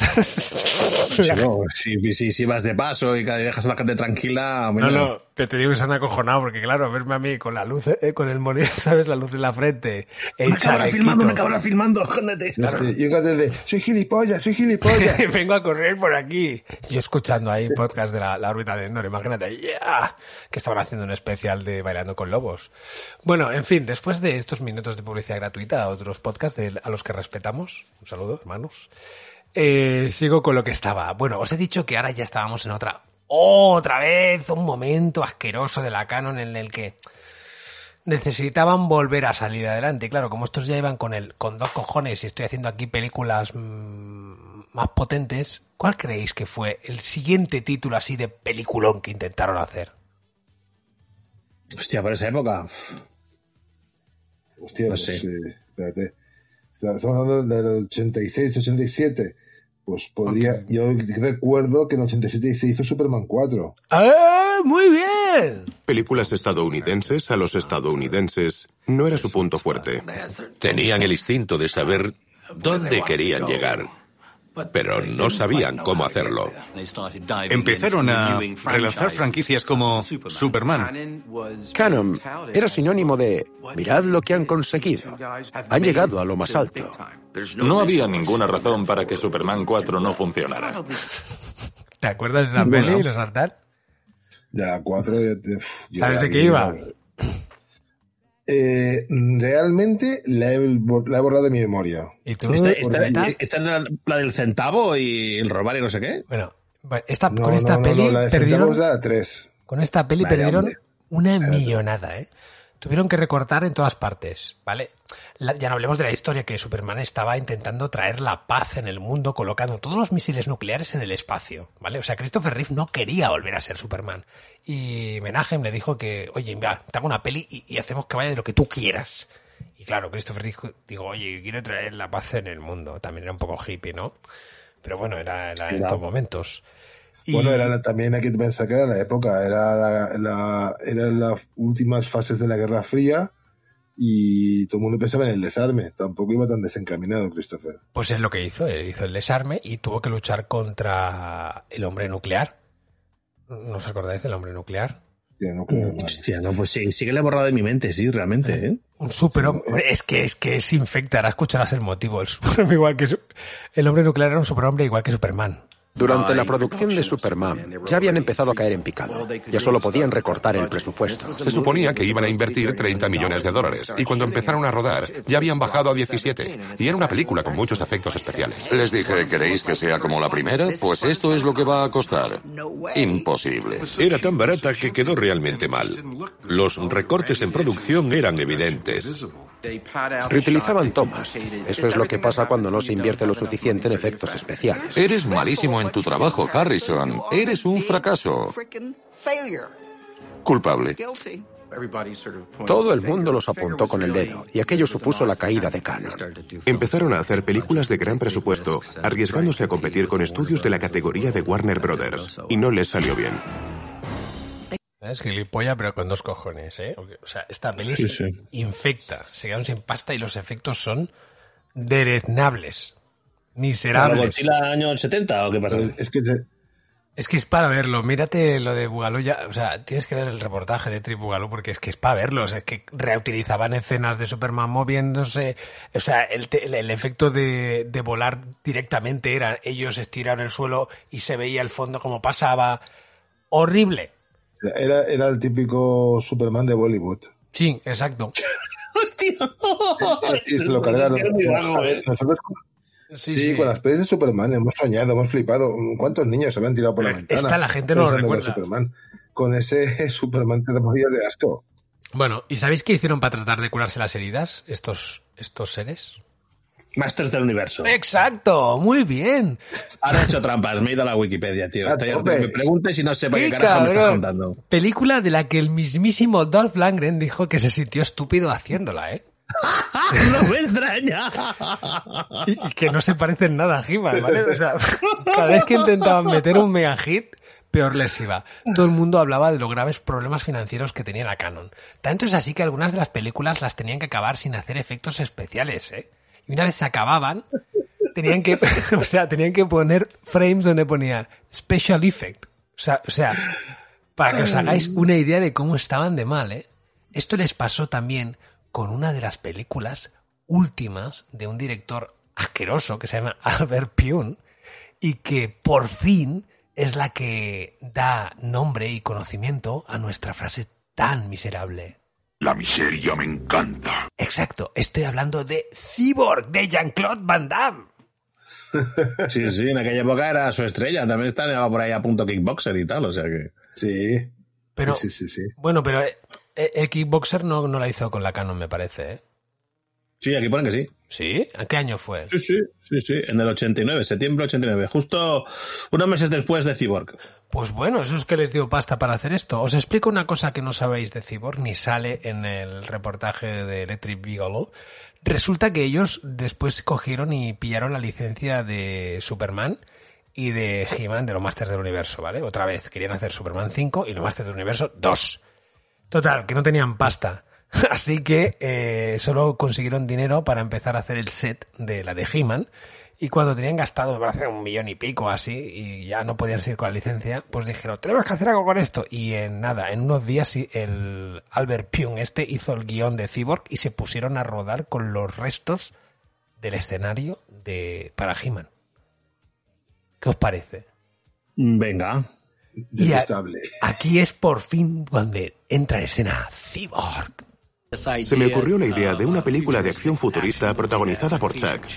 Si, no, si, si, si vas de paso y dejas a la gente tranquila, No, no, que te digo que se han acojonado porque claro, verme a mí con la luz, eh, con el monitor, ¿sabes? La luz en la frente. el cámara chalequito. filmando, una cámara filmando, cartel de, soy gilipollas, soy gilipollas. Vengo a correr por aquí. Yo escuchando ahí podcast de la, la órbita de Endor, imagínate, yeah, que estaban haciendo un especial de Bailando con Lobos. Bueno, en fin, después de estos minutos de publicidad gratuita, otros podcasts de- a los que respetamos, un saludo, hermanos, eh, sigo con lo que estaba. Bueno, os he dicho que ahora ya estábamos en otra, otra vez, un momento asqueroso de la canon en el que necesitaban volver a salir adelante. Y claro, como estos ya iban con el, con dos cojones y estoy haciendo aquí películas mm, más potentes, ¿cuál creéis que fue el siguiente título así de peliculón que intentaron hacer? Hostia, por esa época. Hostia, No pues, sé. eh, espérate. Estamos hablando del 86, 87. Pues podría. Yo recuerdo que en el 87 se hizo Superman 4. ¡Ah, muy bien! Películas estadounidenses a los estadounidenses no era su punto fuerte. Tenían el instinto de saber dónde querían llegar, pero no sabían cómo hacerlo. Empezaron a relanzar franquicias como Superman. Canon era sinónimo de mirad lo que han conseguido. Han llegado a lo más alto. No había ninguna razón para que Superman 4 no funcionara. ¿Te acuerdas de esa peli y los saltar? Ya la 4. ya te- uf, ya ¿Sabes de qué iba? Eh, realmente la he, bor- la he borrado de mi memoria. ¿Y tú? Esta, esta- Rosita? esta es la, la del centavo y el robar y no sé qué. Bueno, esta, No, con esta no, peli no, la de perdieron... la 3. Con esta peli perdieron hombre. una millonada, ¿eh? Tuvieron que recortar en todas partes, ¿vale? La- ya no hablemos de la historia que Superman estaba intentando traer la paz en el mundo colocando todos los misiles nucleares en el espacio, ¿vale? O sea, Christopher Reeve no quería volver a ser Superman. Y Menachem le dijo que, oye, mira, te hago una peli y, y hacemos que vaya de lo que tú quieras. Y claro, Christopher dijo, oye, quiero traer la paz en el mundo. También era un poco hippie, ¿no? Pero bueno, era, era en estos momentos. Y- Bueno, era la- también hay que pensar que era la época, era la, la- eran las últimas fases de la Guerra Fría y todo el mundo pensaba en el desarme. Tampoco iba tan desencaminado Christopher. Pues es lo que hizo, él hizo el desarme y tuvo que luchar contra el hombre nuclear. ¿No os acordáis del hombre nuclear? Hostia, no. Hostia, pues sí, sí que le he borrado de mi mente, sí, realmente, ¿eh? Un superhombre. Es que es que es infecta, ahora escucharás el motivo. El, igual que el hombre nuclear era un superhombre igual que Superman. Durante la producción de Superman ya habían empezado a caer en picado. Ya solo podían recortar el presupuesto. Se suponía que iban a invertir 30 millones de dólares y cuando empezaron a rodar ya habían bajado a 17 y era una película con muchos efectos especiales. Les dije, ¿queréis que sea como la primera? Pues esto es lo que va a costar. Imposible. Era tan barata que quedó realmente mal. Los recortes en producción eran evidentes. Reutilizaban tomas. Eso es lo que pasa cuando no se invierte lo suficiente en efectos especiales. Eres malísimo en tu trabajo, Harrison. Eres un fracaso. Culpable. Todo el mundo los apuntó con el dedo y aquello supuso la caída de Canon. Empezaron a hacer películas de gran presupuesto, arriesgándose a competir con estudios de la categoría de Warner Brothers, y no les salió bien. Es gilipollas, pero con dos cojones, ¿eh? O sea, esta peli Sí, se sí. infecta. Se quedaron sin pasta y los efectos son dereznables. ¿La Miserables. Godzilla año 70 o qué pasa? Es que te- Es que es para verlo. Mírate lo de Bugalú ya. O sea, tienes que ver el reportaje de Trip Bugalú porque es que es para verlo. O sea, es que reutilizaban escenas de Superman moviéndose. O sea, el, te- el- el efecto de, de volar directamente era ellos estiraron el suelo y se veía el fondo como pasaba. Horrible. era, era el típico Superman de Bollywood. Sí, exacto. Y se lo cargaron. Es ¿eh? Sí, con las pelis de Superman hemos soñado, hemos flipado. ¿Cuántos niños se habían tirado por la ventana? Esta la gente no lo pensando en recuerda. Superman. Con ese Superman que te morías de asco. Bueno, ¿y sabéis qué hicieron para tratar de curarse las heridas estos, estos seres? Masters del universo. Exacto, muy bien. Ahora he hecho trampas, me he ido a la Wikipedia, tío. Me preguntes y no sé para qué ¡Qué carajo me estás contando. Película de la que el mismísimo Dolph Lundgren dijo que se sintió estúpido haciéndola, ¿eh? No me extraña. Y, que no se parecen nada a He-Man, ¿vale? O sea, cada vez que intentaban meter un mega hit, peor les iba. Todo el mundo hablaba de los graves problemas financieros que tenía la Canon. Tanto es así que algunas de las películas las tenían que acabar sin hacer efectos especiales, ¿eh? Y una vez se acababan, tenían que, o sea, tenían que poner frames donde ponía special effect. O sea, o sea, para que os hagáis una idea de cómo estaban de mal, ¿eh? Esto les pasó también con una de las películas últimas de un director asqueroso que se llama Albert Pune y que por fin es la que da nombre y conocimiento a nuestra frase tan miserable. La miseria me encanta. Exacto, estoy hablando de Cyborg, de Jean-Claude Van Damme. Sí, sí, en aquella época era su estrella. También estaba por ahí a punto kickboxer y tal, o sea que. Sí. Pero, sí, sí, sí. Bueno, pero eh, el Kickboxer no, no la hizo con la Canon, me parece, ¿eh? Sí, aquí ponen que sí. ¿Sí? ¿A qué año fue? Sí, sí, sí, sí, en el 89, septiembre 89, justo unos meses después de Cyborg. Pues bueno, eso es que les dio pasta para hacer esto. Os explico una cosa que no sabéis de Cyborg, ni sale en el reportaje de Electric Beagle. Resulta que ellos después cogieron y pillaron la licencia de Superman y de He-Man de los Masters del Universo, ¿vale? Otra vez, querían hacer Superman 5 y los Masters del Universo 2. Total, que no tenían pasta. Así que eh, solo consiguieron dinero para empezar a hacer el set de la de He-Man. Y cuando tenían gastado, me parece, un millón y pico así, y ya no podían seguir con la licencia, pues dijeron, tenemos que hacer algo con esto. Y en nada, en unos días el Albert Pune este hizo el guion de Cyborg y se pusieron a rodar con los restos del escenario de para He-Man. ¿Qué os parece? Venga. Y a- aquí es por fin donde entra en escena Cyborg. Se me ocurrió la idea de una película de acción futurista protagonizada por Chuck.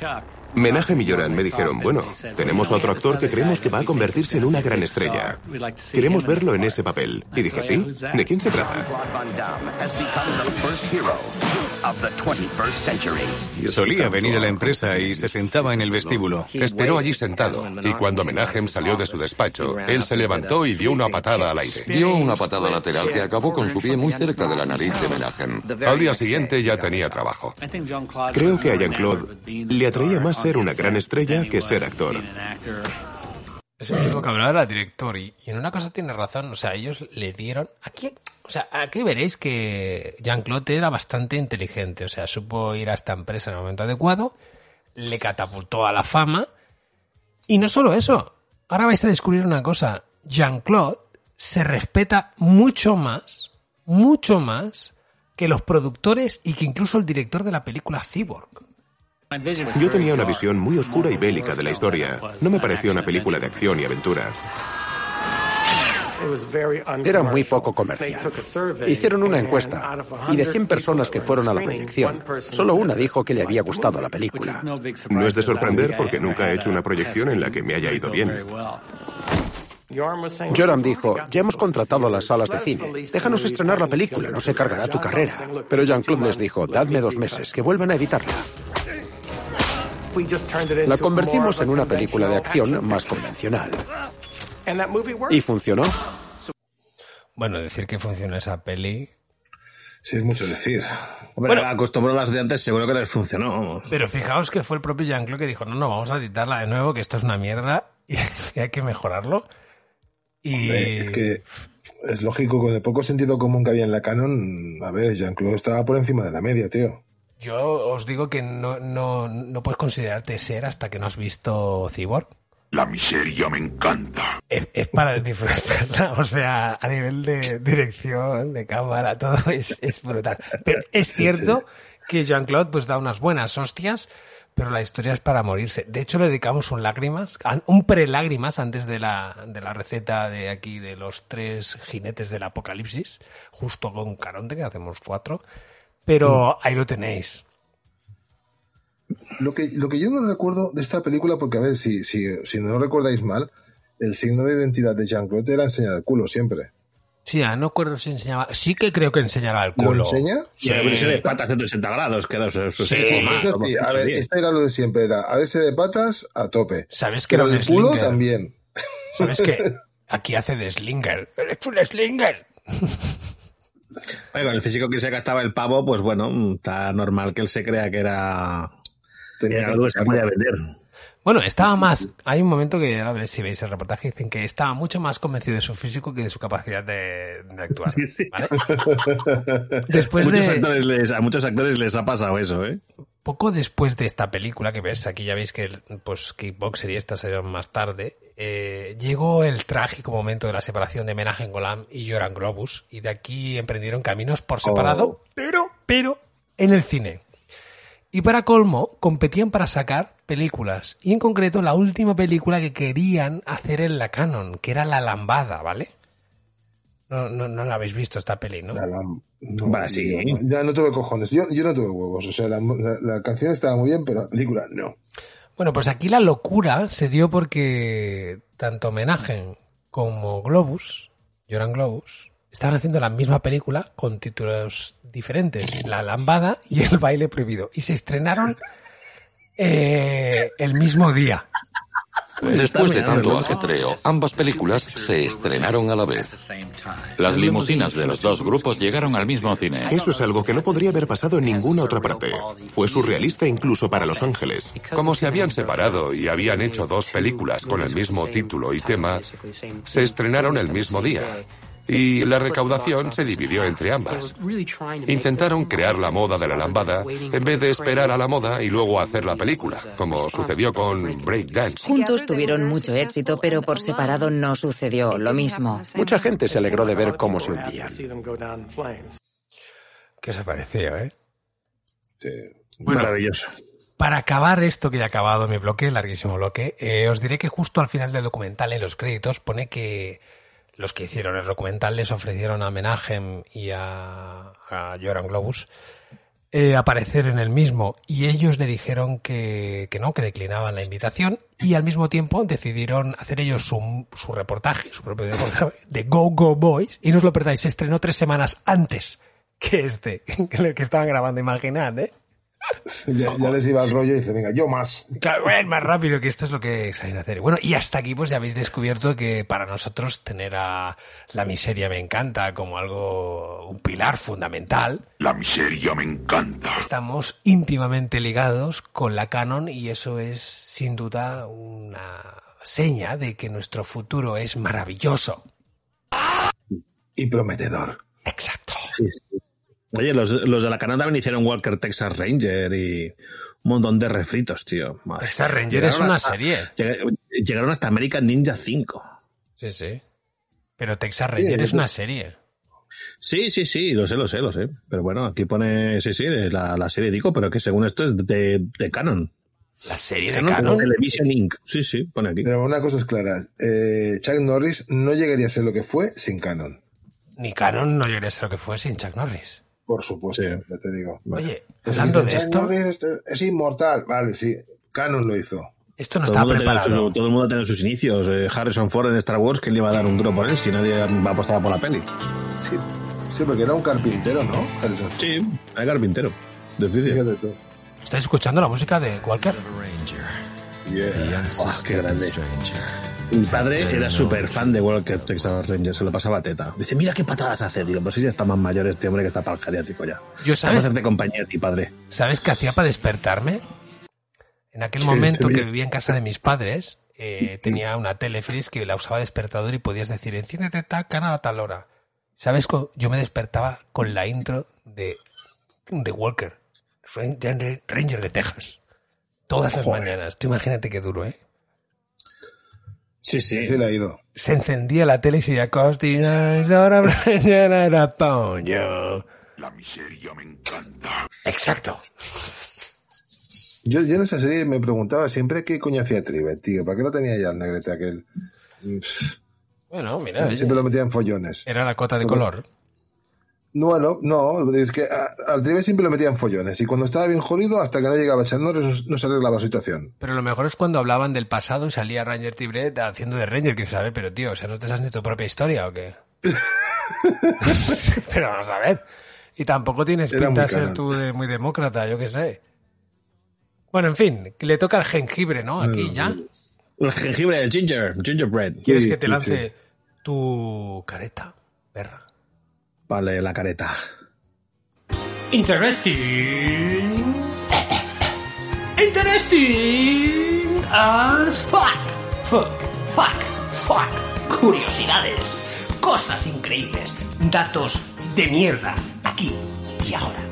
Menahem y Joran me dijeron, bueno, tenemos otro actor que creemos que va a convertirse en una gran estrella. Queremos verlo en ese papel. Y dije, ¿sí? ¿De quién se trata? Solía venir a la empresa y se sentaba en el vestíbulo. Esperó allí sentado, y cuando Menahem salió de su despacho, él se levantó y dio una patada al aire. Dio una patada lateral que acabó con su pie muy cerca de la nariz de Menahem. Al día siguiente ya tenía trabajo. Creo que a Jean-Claude le atraía más ser una gran estrella que ser actor. Es el mismo que hablaba la director y, y en una cosa tiene razón, o sea, ellos le dieron... Aquí, o sea, aquí veréis que Jean-Claude era bastante inteligente, o sea, supo ir a esta empresa en el momento adecuado, le catapultó a la fama y no solo eso, ahora vais a descubrir una cosa, Jean-Claude se respeta mucho más, mucho más que los productores y que incluso el director de la película Cyborg. Yo tenía una visión muy oscura y bélica de la historia. No me pareció una película de acción y aventura. Era muy poco comercial. Hicieron una encuesta y de 100 personas que fueron a la proyección, solo una dijo que le había gustado la película. No es de sorprender porque nunca he hecho una proyección en la que me haya ido bien. Joram dijo, ya hemos contratado las salas de cine, déjanos estrenar la película, no se cargará tu carrera. Pero Jean-Claude les dijo, dadme dos meses, que vuelvan a editarla. La convertimos en una película de acción más convencional. Y funcionó. Bueno, decir que funciona esa peli... Sí, es mucho decir. Hombre, Bueno. acostumbró a las de antes, seguro que les funcionó. vamos. Pero fijaos que fue el propio Jean-Claude que dijo, no, no, vamos a editarla de nuevo, que esto es una mierda y hay que mejorarlo. Y Hombre, Es que es lógico, con el poco sentido común que había en la Canon, a ver, Jean-Claude estaba por encima de la media, tío. Yo os digo que no, no, no puedes considerarte ser hasta que no has visto Cyborg. La miseria me encanta. Es, es para disfrutarla, o sea, a nivel de dirección, de cámara, todo es, es brutal. Pero es cierto que Jean-Claude pues da unas buenas hostias, pero la historia es para morirse. De hecho, le dedicamos un lágrimas, un pre-lágrimas antes de la, de la receta de aquí de los tres jinetes del apocalipsis, justo con Caronte, que hacemos cuatro. Pero ahí lo tenéis. Lo que, lo que yo no recuerdo de esta película, porque a ver, si, si, si no recordáis mal, el signo de identidad de Jean-Claude era enseñar el culo siempre. Sí, ah, no recuerdo si enseñaba. Sí que creo que enseñaba el culo. ¿Lo enseña? Sí, a verse de patas 180 grados, que era eso. eso Sí, sí, más, Eso sí, a ver, esta era lo de siempre, era a verse de patas a tope. ¿Sabes que Pero era un el culo slinger? también. ¿Sabes que Aquí hace de slinger. ¡Eres un slinger! Con el físico que se gastaba el pavo, pues bueno, está normal que él se crea que era, Tenía era algo que se podía vender. Bueno, estaba más. Hay un momento que, a ver si veis el reportaje, dicen que estaba mucho más convencido de su físico que de su capacidad de, de actuar. Sí, sí. ¿vale? Después muchos de- actores les, a muchos actores les ha pasado eso, ¿eh? Poco después de esta película que ves, aquí ya veis que el- pues Kickboxer y esta salieron más tarde, eh, llegó el trágico momento de la separación de Menachem Golan y Joran Globus, y de aquí emprendieron caminos por separado, Oh. pero, pero, en el cine. Y para colmo, competían para sacar películas, y en concreto la última película que querían hacer en la canon, que era La Lambada, ¿vale? No, no, no la habéis visto esta peli, ¿no? La lam- no, Va, sí. yo- ya no tuve cojones. Yo, yo no tuve huevos. O sea, la, la- la canción estaba muy bien, pero la película no. Bueno, pues aquí la locura se dio porque tanto Menachem como Globus, Joran Globus, estaban haciendo la misma película con títulos diferentes, La Lambada y El Baile Prohibido, y se estrenaron eh, el mismo día. Después de tanto ajetreo, ambas películas se estrenaron a la vez. Las limusinas de los dos grupos llegaron al mismo cine. Eso es algo que no podría haber pasado en ninguna otra parte. Fue surrealista incluso para Los Ángeles. Como se habían separado y habían hecho dos películas con el mismo título y tema, se estrenaron el mismo día. Y la recaudación se dividió entre ambas. Intentaron crear la moda de la lambada en vez de esperar a la moda y luego hacer la película, como sucedió con Breakdance. Juntos tuvieron mucho éxito, pero por separado no sucedió lo mismo. Mucha gente se alegró de ver cómo se hundían. ¿Qué os ha parecido, eh? Sí. Bueno. Maravilloso. Para acabar esto que ya ha acabado mi bloque, larguísimo bloque, eh, os diré que justo al final del documental, en los créditos, pone que los que hicieron el documental les ofrecieron a Menachem y a, a Joran Globus eh, aparecer en el mismo y ellos le dijeron que, que no, que declinaban la invitación y al mismo tiempo decidieron hacer ellos su, su reportaje, su propio reportaje de Go Go Boys y no os lo perdáis, se estrenó tres semanas antes que este, que el que estaban grabando, imaginad, ¿eh? Ya, ya les iba el rollo y dice, venga, yo más. Claro, ven más rápido que esto es lo que saben hacer. Bueno, y hasta aquí pues ya habéis descubierto que para nosotros tener a la miseria me encanta como algo, un pilar fundamental. La miseria me encanta. Estamos íntimamente ligados con la canon y eso es sin duda una seña de que nuestro futuro es maravilloso. Y prometedor. Exacto. Oye, los, los de la Canon también hicieron Walker Texas Ranger y un montón de refritos, tío. Madre. Texas Ranger es una hasta- serie. lleg- Llegaron hasta American Ninja 5. Sí, sí. Pero Texas Ranger es una serie. Sí, sí, sí, lo sé, lo sé, lo sé. Pero bueno, aquí pone, sí, sí, la, la serie Dico, pero que según esto es de, de Canon. ¿La serie de Canon, Canon? Television Inc. Sí, sí, pone aquí. Pero una cosa es clara. eh, Chuck Norris no llegaría a ser lo que fue sin Canon. Ni Canon no llegaría a ser lo que fue sin Chuck Norris. Por supuesto, ya te digo. Oye, Pues hablando de esto, es, inmortal. Vale, sí. Canon lo hizo. esto no todo, el estaba preparado. su- todo el mundo tiene sus inicios. Eh, Harrison Ford en Star Wars, ¿quién le iba a dar un duro por él si nadie apostaba por la peli? Sí. Sí, porque era un carpintero, ¿no? Harrison Ford. Sí, era carpintero. Difícil. Fíjate tú. ¿Estáis escuchando la música de Walker? Yeah. Qué grande. Mi padre era súper fan de Walker Texas Ranger, se lo pasaba a teta. Dice, mira qué patadas hace. Digo, pues sí, ya está más mayor este hombre que está para el geriátrico ya. Yo, Está ¿sabes? para hacerte compañía a ti, padre. ¿Sabes qué hacía para despertarme? En aquel Sí, momento que vi. vivía en casa de mis padres, eh, tenía una telefris que la usaba despertador y podías decir, enciéndete tal canal a tal hora. ¿Sabes? Yo me despertaba con la intro de, de Walker, Ranger Ranger de Texas. Todas las Joder. mañanas. Tú imagínate qué duro, ¿eh? Sí, sí. Sí, le ha ido. Se encendía la tele y se decía, Costina, es hora mañana era pollo. La miseria me encanta. Exacto. Yo, yo en esa serie me preguntaba siempre qué coño hacía Trivet, tío. ¿Para qué no tenía ya el negrete aquel? Bueno, mira. Siempre lo metía en follones. Era la cota de color. Bueno, no, es que a- al tribe siempre lo metían follones y cuando estaba bien jodido, hasta que no llegaba Chuck Norris, no se arreglaba la situación. Pero lo mejor es cuando hablaban del pasado y salía Ranger Tibret haciendo de Ranger, que dices, a ver, pero tío, o sea, ¿no te sabes ni tu propia historia o qué? pero vamos a ver. Y tampoco tienes Era pinta de ser tú de muy demócrata, yo qué sé. Bueno, en fin, que le toca el jengibre, ¿no? Aquí ya. El jengibre, el ginger, gingerbread. ¿Quieres que te lance tu careta, perra? Vale, la careta. Interesting. Interesting as fuck. Fuck, fuck, fuck. Curiosidades. Cosas increíbles. Datos de mierda. Aquí y ahora.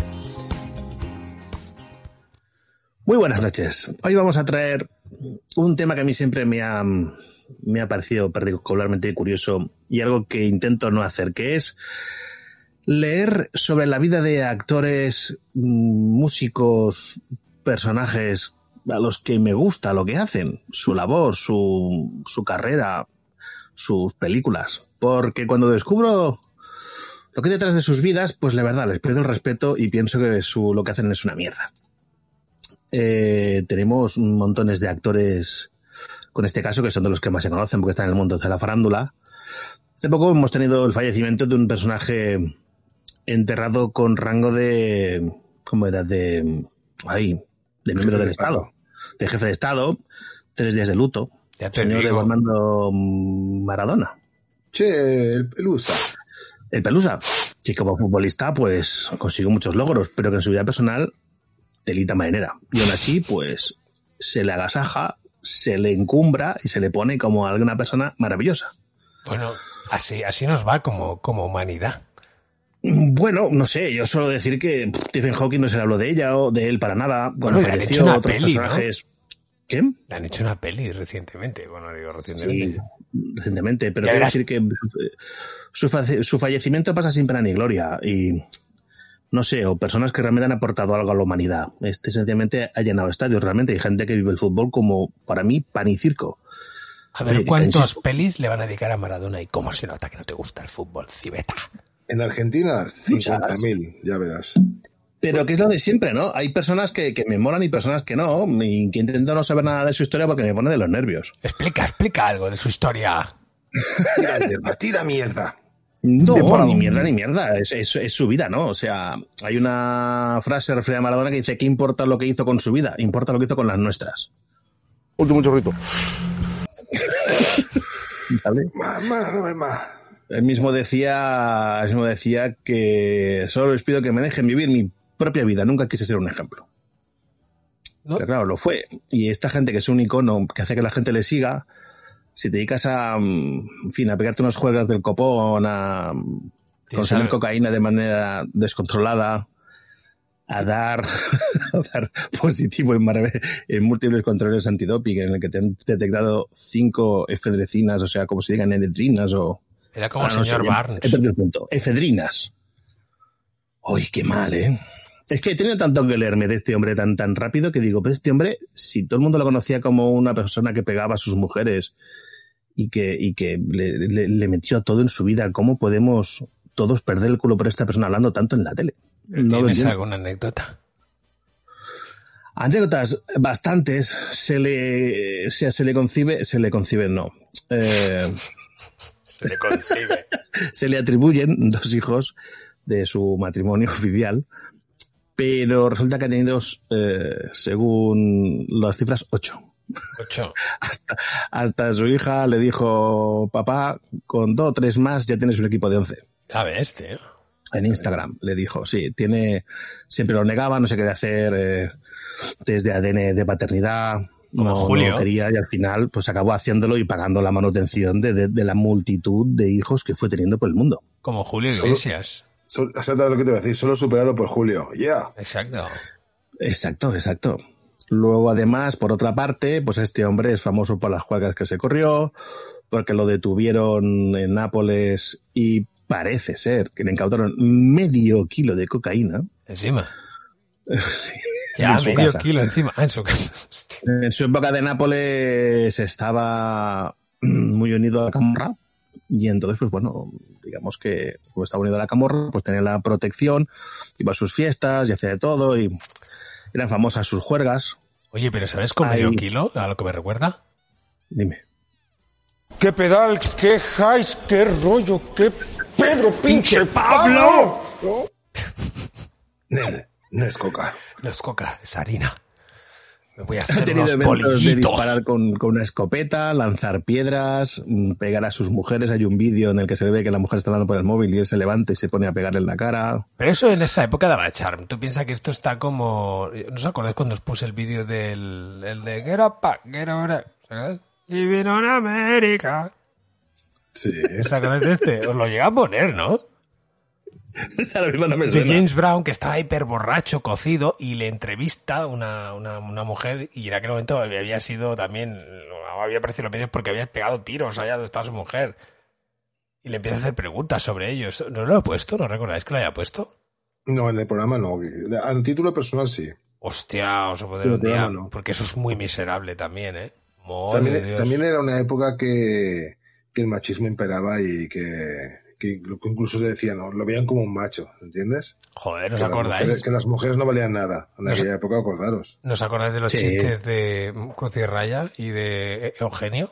Muy buenas noches. Hoy vamos a traer un tema que a mí siempre me ha, me ha parecido particularmente curioso y algo que intento no hacer, que es leer sobre la vida de actores, mm, músicos, personajes a los que me gusta lo que hacen, su labor, su, su carrera, sus películas. Porque cuando descubro lo que hay detrás de sus vidas, pues la verdad les pierdo el respeto y pienso que su, lo que hacen es una mierda. Eh, tenemos montones de actores con este caso, que son de los que más se conocen porque están en el mundo de la farándula. Hace poco hemos tenido el fallecimiento de un personaje enterrado con rango de. ¿Cómo era? De. Ahí. De miembro del Estado. De jefe de Estado. Tres días de luto. Ya te Señor digo. Armando Maradona. Che, el Pelusa. El Pelusa. Que como futbolista, pues consiguió muchos logros, pero que en su vida personal, telita marinera. Y aún así, pues se le agasaja, se le encumbra y se le pone como alguna persona maravillosa. Bueno, así, así nos va como, como humanidad. Bueno, no sé, yo suelo decir que pff, Stephen Hawking no se le habló de ella o de él para nada. Bueno, Cuando le han hecho una otros peli, ¿no? personajes. ¿Qué? Le han hecho una peli recientemente. Bueno, digo recientemente. Sí, recientemente, pero quiero decir que su, su fallecimiento pasa sin pena ni gloria y no sé, o personas que realmente han aportado algo a la humanidad. Este sencillamente ha llenado estadios, realmente hay gente que vive el fútbol como, para mí, pan y circo. A ver, ¿cuántas pelis le van a dedicar a Maradona y cómo se nota que no te gusta el fútbol, cibeta? En Argentina, 50.000, ya verás. Pero que es lo de siempre, ¿no? Hay personas que, que me molan y personas que no, y que intento no saber nada de su historia porque me pone de los nervios. Explica, explica algo de su historia. Tira mierda, tira mierda. No, Deporado. ni mierda ni mierda, es, es- es su vida, ¿no? O sea, hay una frase referida a Maradona que dice, ¿qué importa lo que hizo con su vida? Importa lo que hizo con las nuestras. Último chorrito. Mamá, mamá. Él mismo decía, él mismo decía que solo les pido que me dejen vivir mi propia vida, nunca quise ser un ejemplo. Pero claro, lo fue. Y esta gente que es un icono que hace que la gente le siga, si te dedicas a, mm, en fin, a pegarte unos juegos del copón, a mm, consumir cocaína de manera descontrolada, a dar, a dar positivo en, en múltiples controles antidoping en el que te han detectado cinco efedrecinas, o sea, como se digan enetrinas o... Era como el Ah, no señor sé, Barnes. He perdido el punto. Efedrinas. Uy, qué mal, ¿eh? Es que he tenido tanto que leerme de este hombre tan, tan rápido que digo, pero este hombre, si todo el mundo lo conocía como una persona que pegaba a sus mujeres y que, y que le, le- le metió a todo en su vida, ¿cómo podemos todos perder el culo por esta persona hablando tanto en la tele? No ¿Tienes alguna anécdota? Anécdotas bastantes se le, se, se le concibe, se le concibe, no. Eh, Se le concibe. se le atribuyen dos hijos de su matrimonio oficial, pero resulta que ha tenido, eh, según las cifras, ocho. Ocho. Hasta, hasta su hija le dijo, papá, con dos o tres más ya tienes un equipo de once. A ver, este. En Instagram le dijo, sí, tiene, siempre lo negaba, no se quería hacer eh, test de ADN de paternidad, Como no, Julio. no quería y al final pues acabó haciéndolo y pagando la manutención de, de- de la multitud de hijos que fue teniendo por el mundo. Como Julio Solo- Iglesias. Sol- Exacto lo que te iba a decir, solo superado por Julio. Ya. Exacto. Exacto, exacto. Luego, además, por otra parte, pues este hombre es famoso por las juegas que se corrió, porque lo detuvieron en Nápoles y parece ser que le incautaron medio kilo de cocaína. Encima. Sí, Ya, en su medio casa. kilo encima. Ah, en su casa. En su época de Nápoles estaba muy unido a la camorra y entonces, pues bueno, digamos que como estaba unido a la camorra, pues tenía la protección, iba a sus fiestas y hacía de todo y eran famosas sus juergas. Oye, pero ¿sabes con medio kilo a lo que me recuerda? Dime. ¿Qué pedal? ¿Qué highs? ¿Qué rollo? ¿Qué Pedro pinche Pablo? No, no es coca. No es coca, es harina. Me voy a Ha hacer tenido unos eventos de disparar con, con una escopeta, lanzar piedras, mm, pegar a sus mujeres. Hay un vídeo en el que se ve que la mujer está hablando por el móvil y él se levanta y se pone a pegarle en la cara. Pero eso en esa época daba charm. Tú piensas que esto está como... ¿No os acordáis cuando os puse el vídeo del el de Get Up, Get Over ¿sabes? Living on America. Sí. ¿Os acordáis de este? Os lo llega a poner, ¿no? Ahora mismo no me de. James Brown, que estaba hiper borracho, cocido, y le entrevista una, una, una mujer, y en aquel momento había sido también, había aparecido en los medios porque había pegado tiros allá donde estaba su mujer. Y le empieza a hacer preguntas sobre ellos. ¿No lo he puesto? ¿No recordáis que lo haya puesto? No, en el programa no. A título personal sí. Hostia, os lo poder Pero un día, no. porque eso es muy miserable también, ¿eh? También, también era una época que, que el machismo imperaba y que, que incluso se decía, no, lo veían como un macho, ¿entiendes? Joder, ¿os Que acordáis? mujeres- que las mujeres no valían nada. En Nos- aquella época, acordaros. ¿Nos acordáis de los Sí. chistes de Cruz y Raya y de Eugenio?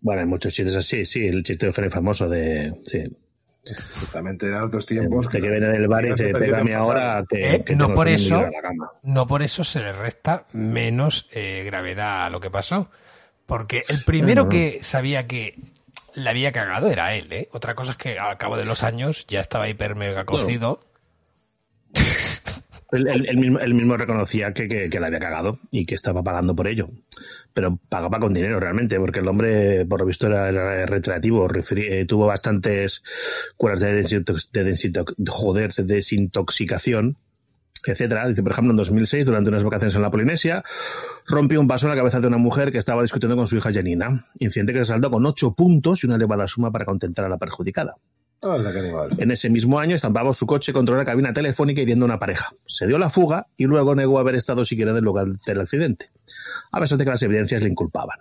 Bueno, hay muchos chistes así, sí, el chiste de Eugenio famoso de... Sí. Exactamente, eran otros tiempos. De que viene del bar y permiten pégame pasar". ahora que, Eh, que no por eso, ir a la cama. no por eso se le resta menos eh, gravedad a lo que pasó. Porque el primero No. que sabía que la había cagado era él, ¿eh? Otra cosa es que al cabo de los años ya estaba hiper mega cocido. Él, él- él mismo, él mismo reconocía que, que, que la había cagado y que estaba pagando por ello. Pero pagaba con dinero realmente, porque el hombre, por lo visto, era, era recreativo. referi- eh, tuvo bastantes curas de, desintox- de desintox- joder, de desintoxicación, etcétera. Dice, por ejemplo, en 2006, durante unas vacaciones en la Polinesia, rompió un vaso en la cabeza de una mujer que estaba discutiendo con su hija Janina. Incidente que se saldó con ocho puntos y una elevada suma para contentar a la perjudicada. Qué. En ese mismo año estampaba su coche contra una cabina telefónica hiriendo a una pareja. Se dio la fuga y luego negó haber estado siquiera en el lugar del accidente, a pesar de que las evidencias le inculpaban.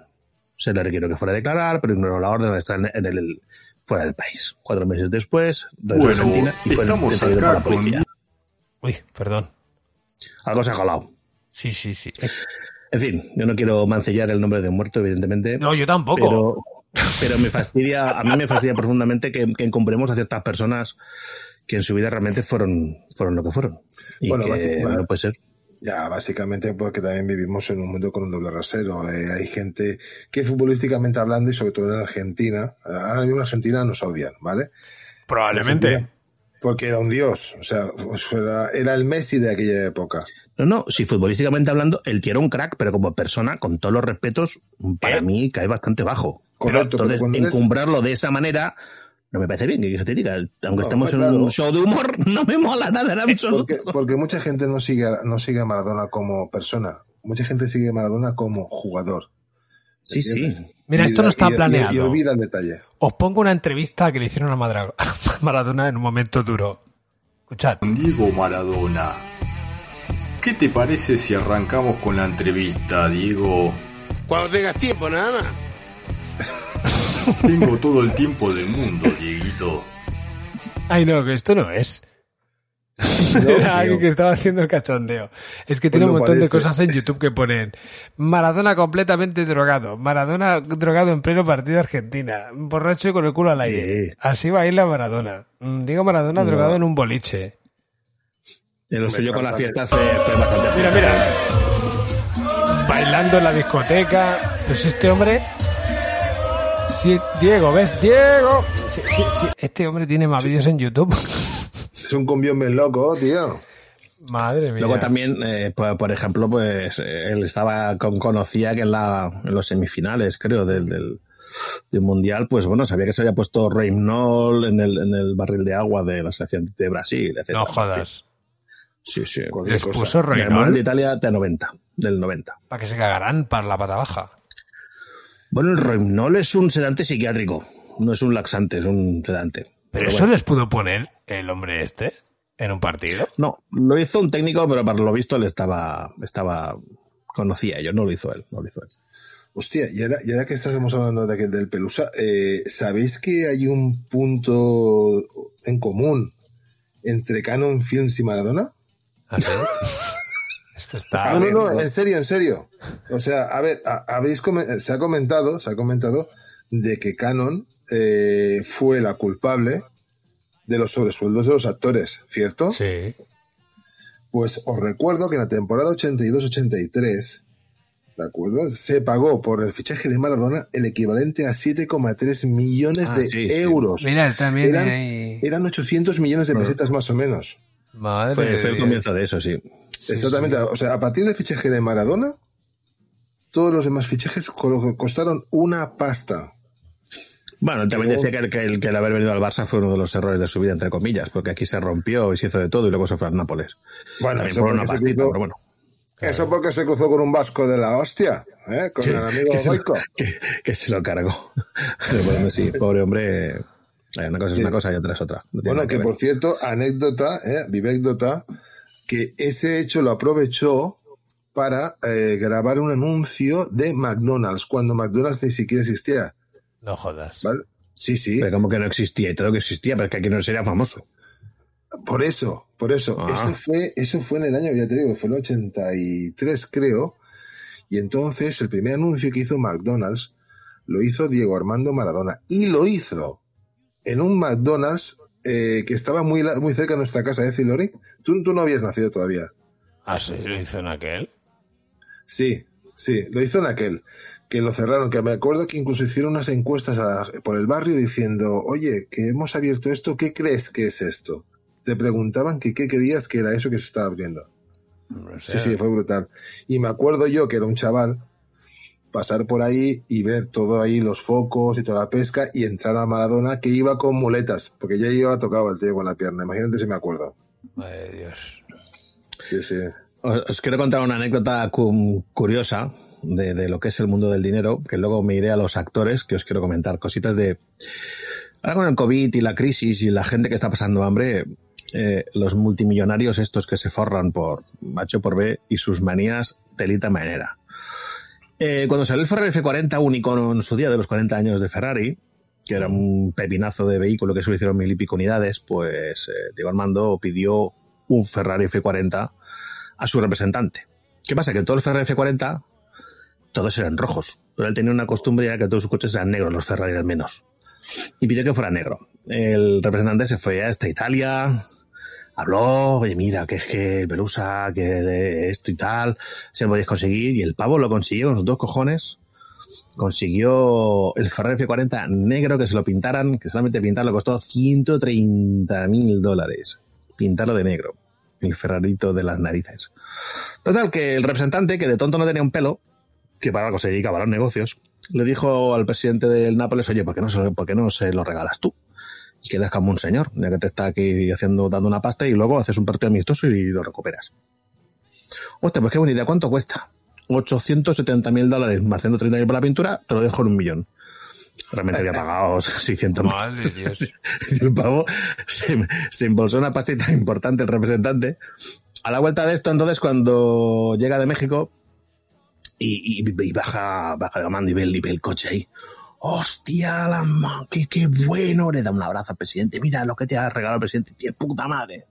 Se le requirió que fuera a declarar, pero ignoró la orden de estar en el, el- fuera del país. Cuatro meses después, Bueno, Argentina y fue estamos acá la policía. Uy, perdón. Algo se ha colado. Sí, sí, sí. En fin, yo no quiero mancillar el nombre de un muerto, evidentemente. No, yo tampoco. Pero, pero me fastidia, a mí me fastidia profundamente que, que encumbremos a ciertas personas que en su vida realmente fueron, fueron lo que fueron. Y Bueno, que básicamente- no puede ser. Ya, básicamente porque también vivimos en un mundo con un doble rasero. Eh, hay gente que futbolísticamente hablando, y sobre todo en Argentina, ahora mismo en Argentina nos odian, ¿vale? Probablemente. Porque era un dios, o sea, pues era, era el Messi de aquella época. No, no, si futbolísticamente hablando, el tío era un crack, pero como persona, con todos los respetos, para mí cae bastante bajo. Correcto, pero Entonces, encumbrarlo de esa manera, no me parece bien, que te diga. Aunque No, estemos en claro. un show de humor, no me mola nada en absoluto. Porque, porque mucha gente no sigue, a- no sigue a Maradona como persona. Mucha gente sigue a Maradona como jugador. Sí, sí. Mira, Y- esto no está y- y- planeado. Y, olvida el detalle. Os pongo una entrevista que le hicieron a Maradona en un momento duro. Escuchad. Diego Maradona. ¿Qué te parece si arrancamos con la entrevista, Diego? Cuando tengas tiempo, nada más. Tengo todo el tiempo del mundo, Dieguito. Ay, no, que esto no es. Era alguien que estaba haciendo el cachondeo. Es que tiene Pues un lo montón de cosas en YouTube que ponen Maradona completamente drogado, Maradona drogado en pleno partido de Argentina, borracho y con el culo al aire. Así va a ir la Maradona. Mm, Digo Maradona No. drogado en un boliche. Y lo suyo con la fiesta fue, fue bastante. Mira, mira. Bailando en la discoteca. Pues este hombre. Sí, Diego, ¿ves? Diego. Sí, sí, sí. Este hombre tiene más vídeos en YouTube. Es un cumbión bien loco, tío. Madre mía. Luego también, eh, por, por ejemplo, pues eh, él estaba con, conocía que en, la, en los semifinales, creo, del, del, del mundial, pues bueno, sabía que se había puesto Reynol en el, en el barril de agua de la selección de Brasil, etc. No jodas. Sí, sí. Les puso el Reynol Mundial de Italia de 90, del 90. para que se cagarán para la pata baja. Bueno, el Reynol es un sedante psiquiátrico, no es un laxante, es un sedante. Pero, Pero eso bueno. les pudo poner el hombre este en un partido. No, lo hizo un técnico, pero para lo visto él estaba, estaba, conocía ellos, no lo hizo él, no lo hizo él. Hostia, y ahora, y ahora que estamos hablando de aquel del Pelusa, eh, ¿sabéis que hay un punto en común entre Canon Films y Maradona? ¿Ah? Esto está... No, no, no, en serio, en serio. O sea, a ver, a- habéis se ha comentado, se ha comentado de que Canon eh, fue la culpable de los sobresueldos de los actores, ¿cierto? Sí. Pues os recuerdo que en la temporada 82-83, ¿de acuerdo? Se pagó por el fichaje de Maradona el equivalente a 7,3 millones Ah, de sí, sí. euros. Mira, también eran, hay- eran 800 millones de pesetas más o menos. Madre Fue, fue el comienzo de eso, sí. Exactamente. O sea, a partir del fichaje de Maradona, todos los demás fichajes co- costaron una pasta. Bueno, también decía que el, que, el, que el haber venido al Barça fue uno de los errores de su vida, entre comillas, porque aquí se rompió y se hizo de todo y luego se fue al Nápoles. Bueno, eso por una pastita, pero bueno. Eso porque se cruzó con un vasco de la hostia, ¿eh? Con el amigo que se, que, que se lo cargó. Pero bueno, sí, pobre hombre. eh, Una cosa es una cosa y otra es otra. No Bueno, que ver. por cierto, anécdota, ¿eh? vivécdota, que ese hecho lo aprovechó para eh, grabar un anuncio de McDonald's, cuando McDonald's ni siquiera existía. No jodas. ¿Vale? Sí, sí. Pero como que no existía y todo que existía, pero es que aquí no sería famoso. Por eso, por eso. Ah. Eso fue, eso fue en el año, ya te digo, fue en el 83, creo. Y entonces el primer anuncio que hizo McDonald's lo hizo Diego Armando Maradona. Y lo hizo en un McDonald's eh, que estaba muy, la- muy cerca de nuestra casa, ¿eh, Filori? Tú, tú no habías nacido todavía. Ah, sí, lo hizo en aquel. Sí, sí, lo hizo en aquel. Que lo cerraron, que me acuerdo que incluso hicieron unas encuestas a- por el barrio diciendo, oye, que hemos abierto esto, ¿qué crees que es esto? Te preguntaban que qué creías que era eso que se estaba abriendo. Sí, sí, fue brutal. Y me acuerdo yo que era un chaval, pasar por ahí y ver todo ahí, los focos y toda la pesca, y entrar a Maradona que iba con muletas, porque ya iba tocado el tío con la pierna. Imagínate si me acuerdo. Madre de Dios. Sí, sí. Os, os quiero contar una anécdota cu- curiosa de, lo que es el mundo del dinero, que luego me iré a los actores, que os quiero comentar cositas de... Ahora con el COVID y la crisis y la gente que está pasando hambre, eh, los multimillonarios estos que se forran por macho por B y sus manías telita manera. Eh, cuando salió el Ferrari F40, un icono en su día de los 40 años de Ferrari, que era un pepinazo de vehículo que solo hicieron mil y pico unidades, pues eh, Diego Armando pidió un Ferrari F40 a su representante. ¿Qué pasa? Que todo el Ferrari F40, todos eran rojos, pero él tenía una costumbre ya que todos sus coches eran negros, los Ferrari al menos. Y pidió que fuera negro. El representante se fue hasta Italia, habló, oye, mira, que es que el Pelusa, que esto y tal, se lo podéis conseguir, y el pavo lo consiguió con sus dos cojones, consiguió el Ferrari F40 negro que se lo pintaran, que solamente pintarlo costó 130 mil dólares. Pintarlo de negro. El Ferrarito de las narices. Total, que el representante, que de tonto no tenía un pelo, que para algo se dedicaba a los negocios, le dijo al presidente del Nápoles, oye, ¿por qué no, se- por qué no se lo regalas tú? Y quedas como un señor, ya que te está aquí haciendo, dando una pasta y luego haces un partido amistoso y lo recuperas. Hostia, pues qué buena idea, ¿cuánto cuesta? 870 mil dólares más 130 mil por la pintura, te lo dejo en un millón. Realmente había pagado 600 mil. Madre Dios. El pavo se, se embolsó una pastita importante, el representante. A la vuelta de esto, entonces, cuando llega de México y, y- y baja, baja de mando y ve, el- y ve el coche ahí. ¡Hostia, la qué, qué bueno! Le da un abrazo al presidente. Mira lo que te ha regalado el presidente. ¡Tío, puta madre!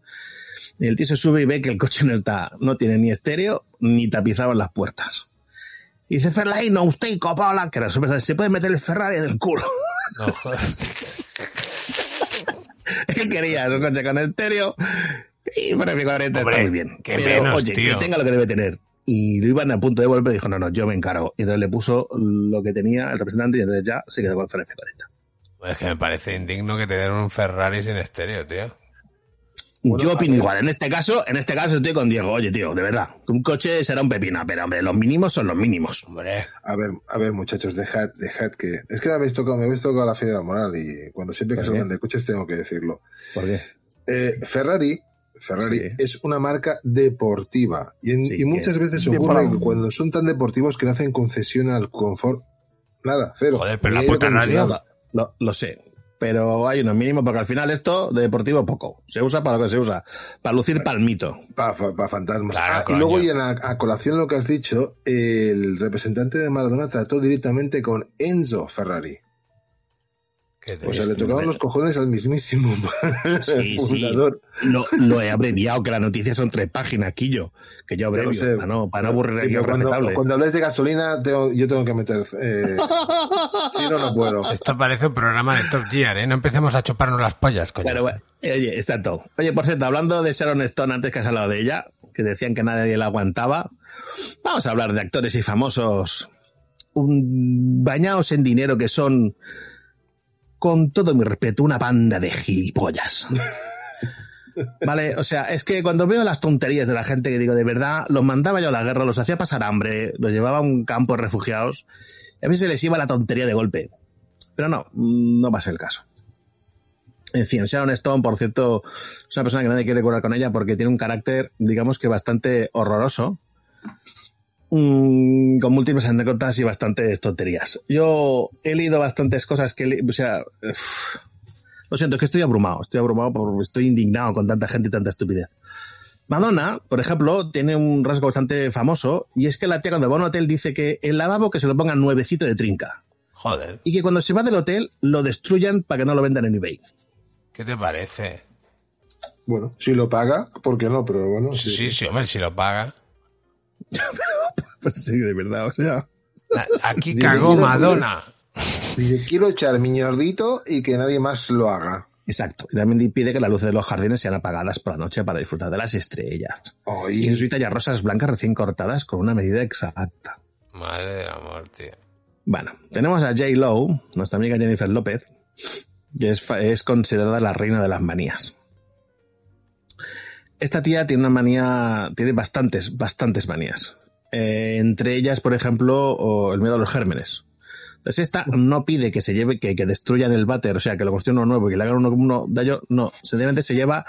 Y el tío se sube y ve que el coche no está, no tiene ni estéreo ni tapizado en las puertas. Y dice, Ferlay, no, usted, que era súper- se puede meter el Ferrari en el culo. No. Él quería un coche con estéreo y para mi 40 está muy bien. qué Pero, menos, oye, tío. que tenga lo que debe tener. Y lo iban a punto de volver y dijo, no, no, yo me encargo. Y entonces le puso lo que tenía el representante y entonces ya se quedó con el Ferrari 40. Es que me parece indigno que te den un Ferrari sin estéreo, tío. yo opino igual. En este caso, en este caso estoy con Diego. Oye, tío, de verdad, un coche será un pepino, pero hombre, los mínimos son los mínimos. Hombre. A ver, a ver, muchachos, dejad, dejad que. Es que me habéis tocado, me habéis tocado la fe de la moral y cuando siempre que ¿Por se hablan de coches tengo que decirlo. ¿Por qué? Eh, Ferrari, Ferrari Sí. es una marca deportiva y, en- Sí, y muchas veces ocurre que cuando son tan deportivos que le hacen concesión al confort. Nada, cero. Joder, pero la puta radio. Lo, lo sé. pero hay unos mínimos porque al final esto de deportivo poco. Se usa para lo que se usa, para lucir palmito. Para, para fantasmas. Claro, Ah, y luego, y en la- a colación lo que has dicho, el representante de Maradona trató directamente con Enzo Ferrari. O sea, le tocaron los cojones al mismísimo Sí. Lo, lo he abreviado, que las noticias son tres páginas, Quillo. Que yo abrevio, sé. para no, para no aburrir al cuando, cuando hables de gasolina, tengo- yo tengo que meter. Eh, si no, no puedo. Esto parece un programa de Top Gear, ¿eh? No empecemos a chuparnos las pollas, coño. Pero bueno, oye, exacto. Oye, por cierto, hablando de Sharon Stone antes que has hablado de ella, que decían que nadie la aguantaba, vamos a hablar de actores y famosos un- bañados en dinero que son, con todo mi respeto, una banda de gilipollas. Vale, o sea, es que cuando veo las tonterías de la gente que digo, de verdad, los mandaba yo a la guerra, los hacía pasar hambre, los llevaba a un campo de refugiados, y a veces les iba la tontería de golpe. Pero no, no va a ser el caso. En fin, Sharon Stone, por cierto, es una persona que nadie quiere curar con ella porque tiene un carácter, digamos que bastante horroroso, mm, con múltiples anécdotas y bastantes tonterías. Yo he leído bastantes cosas que, le- o sea, lo siento, es que estoy abrumado, estoy abrumado porque estoy indignado con tanta gente y tanta estupidez. Madonna, por ejemplo, tiene un rasgo bastante famoso y es que la tía cuando va a un hotel dice que el lavabo que se lo pongan nuevecito de trinca Joder, y que cuando se va del hotel lo destruyan para que no lo vendan en eBay. ¿qué te parece? Bueno, si lo paga, ¿por qué no? Pero bueno, sí. Sí, sí, hombre, si lo paga. Pues sí, de verdad, o sea. Aquí cagó Madonna. Dice, quiero echar mi ñordito y que nadie más lo haga. Exacto. Y también pide que las luces de los jardines sean apagadas por la noche para disfrutar de las estrellas. Y en su ya rosas blancas recién cortadas con una medida exacta. Madre del amor, tío. Bueno, tenemos a J. Lowe, nuestra amiga Jennifer López, que es considerada la reina de las manías. Esta tía tiene una manía, tiene bastantes, bastantes manías. Eh, entre ellas, por ejemplo, o el miedo a los gérmenes. Entonces esta no pide que se lleve, que, que destruyan el váter, o sea, que lo construyan uno nuevo y que le hagan uno, uno ello, no. Sencillamente se lleva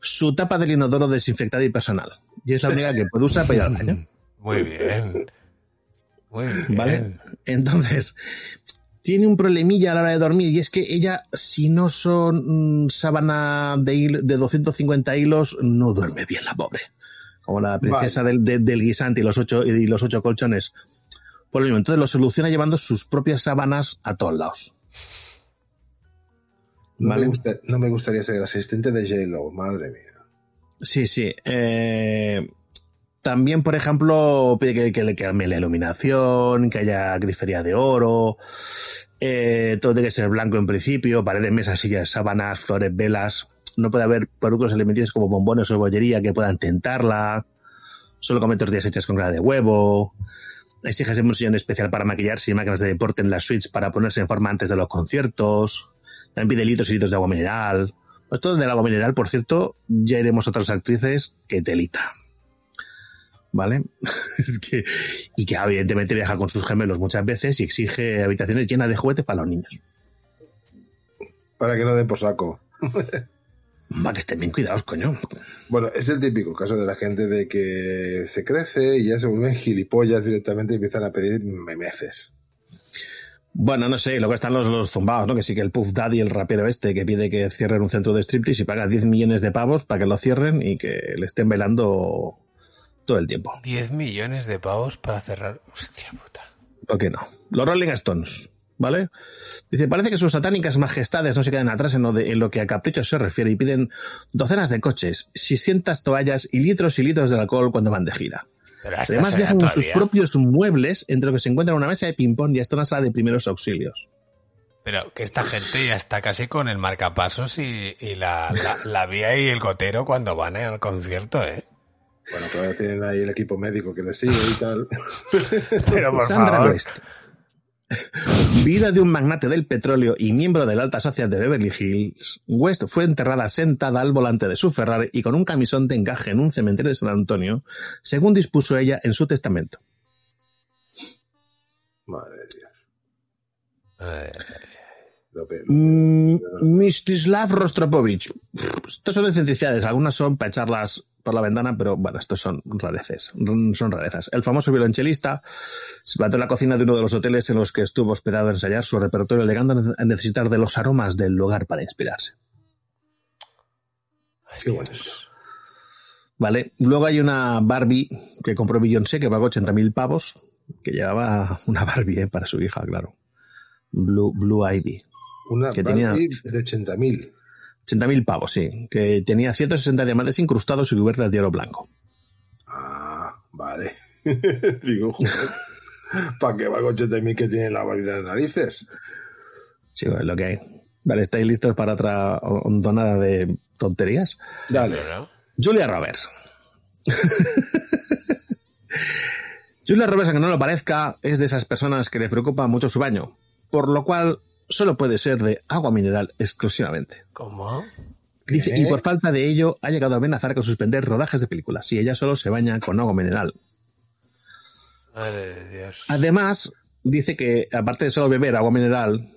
su tapa del inodoro desinfectada y personal. Y es la única que puede usar para ir al baño. Muy bien. Muy bien. ¿Vale? Entonces, tiene un problemilla a la hora de dormir y es que ella, si no son mm, sábana de, hilo- de 250 hilos, no duerme bien la pobre. Como la princesa del, de- del guisante y los ocho, y los ocho colchones. Por lo mismo, entonces lo soluciona llevando sus propias sábanas a todos lados. No, Vale. me gusta- no me gustaría ser el asistente de J-Lo, madre mía. Sí, sí. Eh, también, por ejemplo, pide que, que cambie la iluminación, que haya grifería de oro, eh, todo tiene que ser blanco en principio, paredes, mesas, sillas, sábanas, flores, velas. No puede haber productos alimenticios como bombones o bollería que puedan tentarla. Solo come tortillas hechas con grada de huevo. Siempre un sillón especial para maquillarse y máquinas de deporte en las suites para ponerse en forma antes de los conciertos. También pide litros y litros de agua mineral. Esto del agua mineral, por cierto, ya iremos a otras actrices que telita. ¿Vale? es que, y que evidentemente viaja con sus gemelos muchas veces y exige habitaciones llenas de juguetes para los niños. Para que no den por saco. Va, que estén bien cuidados, coño. Bueno, es el típico caso de la gente de que se crece y ya se vuelven gilipollas directamente y empiezan a pedir memeces. Bueno, no sé, luego están los, los zumbados, ¿no? Que sí que el Puff Daddy, el rapero este, que pide que cierren un centro de striptease y paga 10 millones de pavos para que lo cierren y que le estén velando todo el tiempo. 10 millones de pavos para cerrar. Hostia puta. ¿Por qué no? Los Rolling Stones, ¿vale? Dice, parece que sus satánicas majestades no se quedan atrás en lo, de- en lo que a caprichos se refiere y piden docenas de coches, 600 toallas y litros y litros de alcohol cuando van de gira. Además viajan con sus propios muebles, entre los que se encuentran una mesa de ping-pong y hasta una sala de primeros auxilios. Pero que esta gente ya está casi con el marcapasos y, y la, la, la vía y el gotero cuando van al concierto, ¿eh? Bueno, todavía tienen ahí el equipo médico que les sigue y tal. Pero por Sandra favor. West. Vida de un magnate del petróleo y miembro de la alta sociedad de Beverly Hills, West fue enterrada sentada al volante de su Ferrari y con un camisón de encaje en un cementerio de San Antonio, según dispuso ella en su testamento. Madre de Dios. Eh, Lo peor. Mm, Mstislav Rostropovich. Estos son excentricidades, algunas son para echarlas por la ventana, pero bueno, estos son rareces, son rarezas. El famoso violonchelista se plantó en la cocina de uno de los hoteles en los que estuvo hospedado a ensayar su repertorio, alegando a necesitar de los aromas del lugar para inspirarse. Qué bueno esto. Vale, luego hay una Barbie que compró Beyoncé que pagó 80.000 pavos, que llevaba una Barbie eh, para su hija, claro. Blue, Blue Ivy. Una que Barbie tenía de 80.000. 80.000 pavos, sí. Que tenía 160 diamantes incrustados y cubierta de oro blanco. Ah, vale. Digo. ¿Para qué va con 80.000 que tiene la variedad de narices? Sí, es lo que hay. Vale, ¿estáis listos para otra donada de tonterías? Dale. Julia Roberts. Julia Roberts, aunque no lo parezca, es de esas personas que le preocupa mucho su baño, por lo cual solo puede ser de agua mineral exclusivamente. ¿Cómo? Dice, y por falta de ello ha llegado a amenazar con suspender rodajes de películas si ella solo se baña con agua mineral. Madre de Dios. Además, dice que aparte de solo beber agua mineral,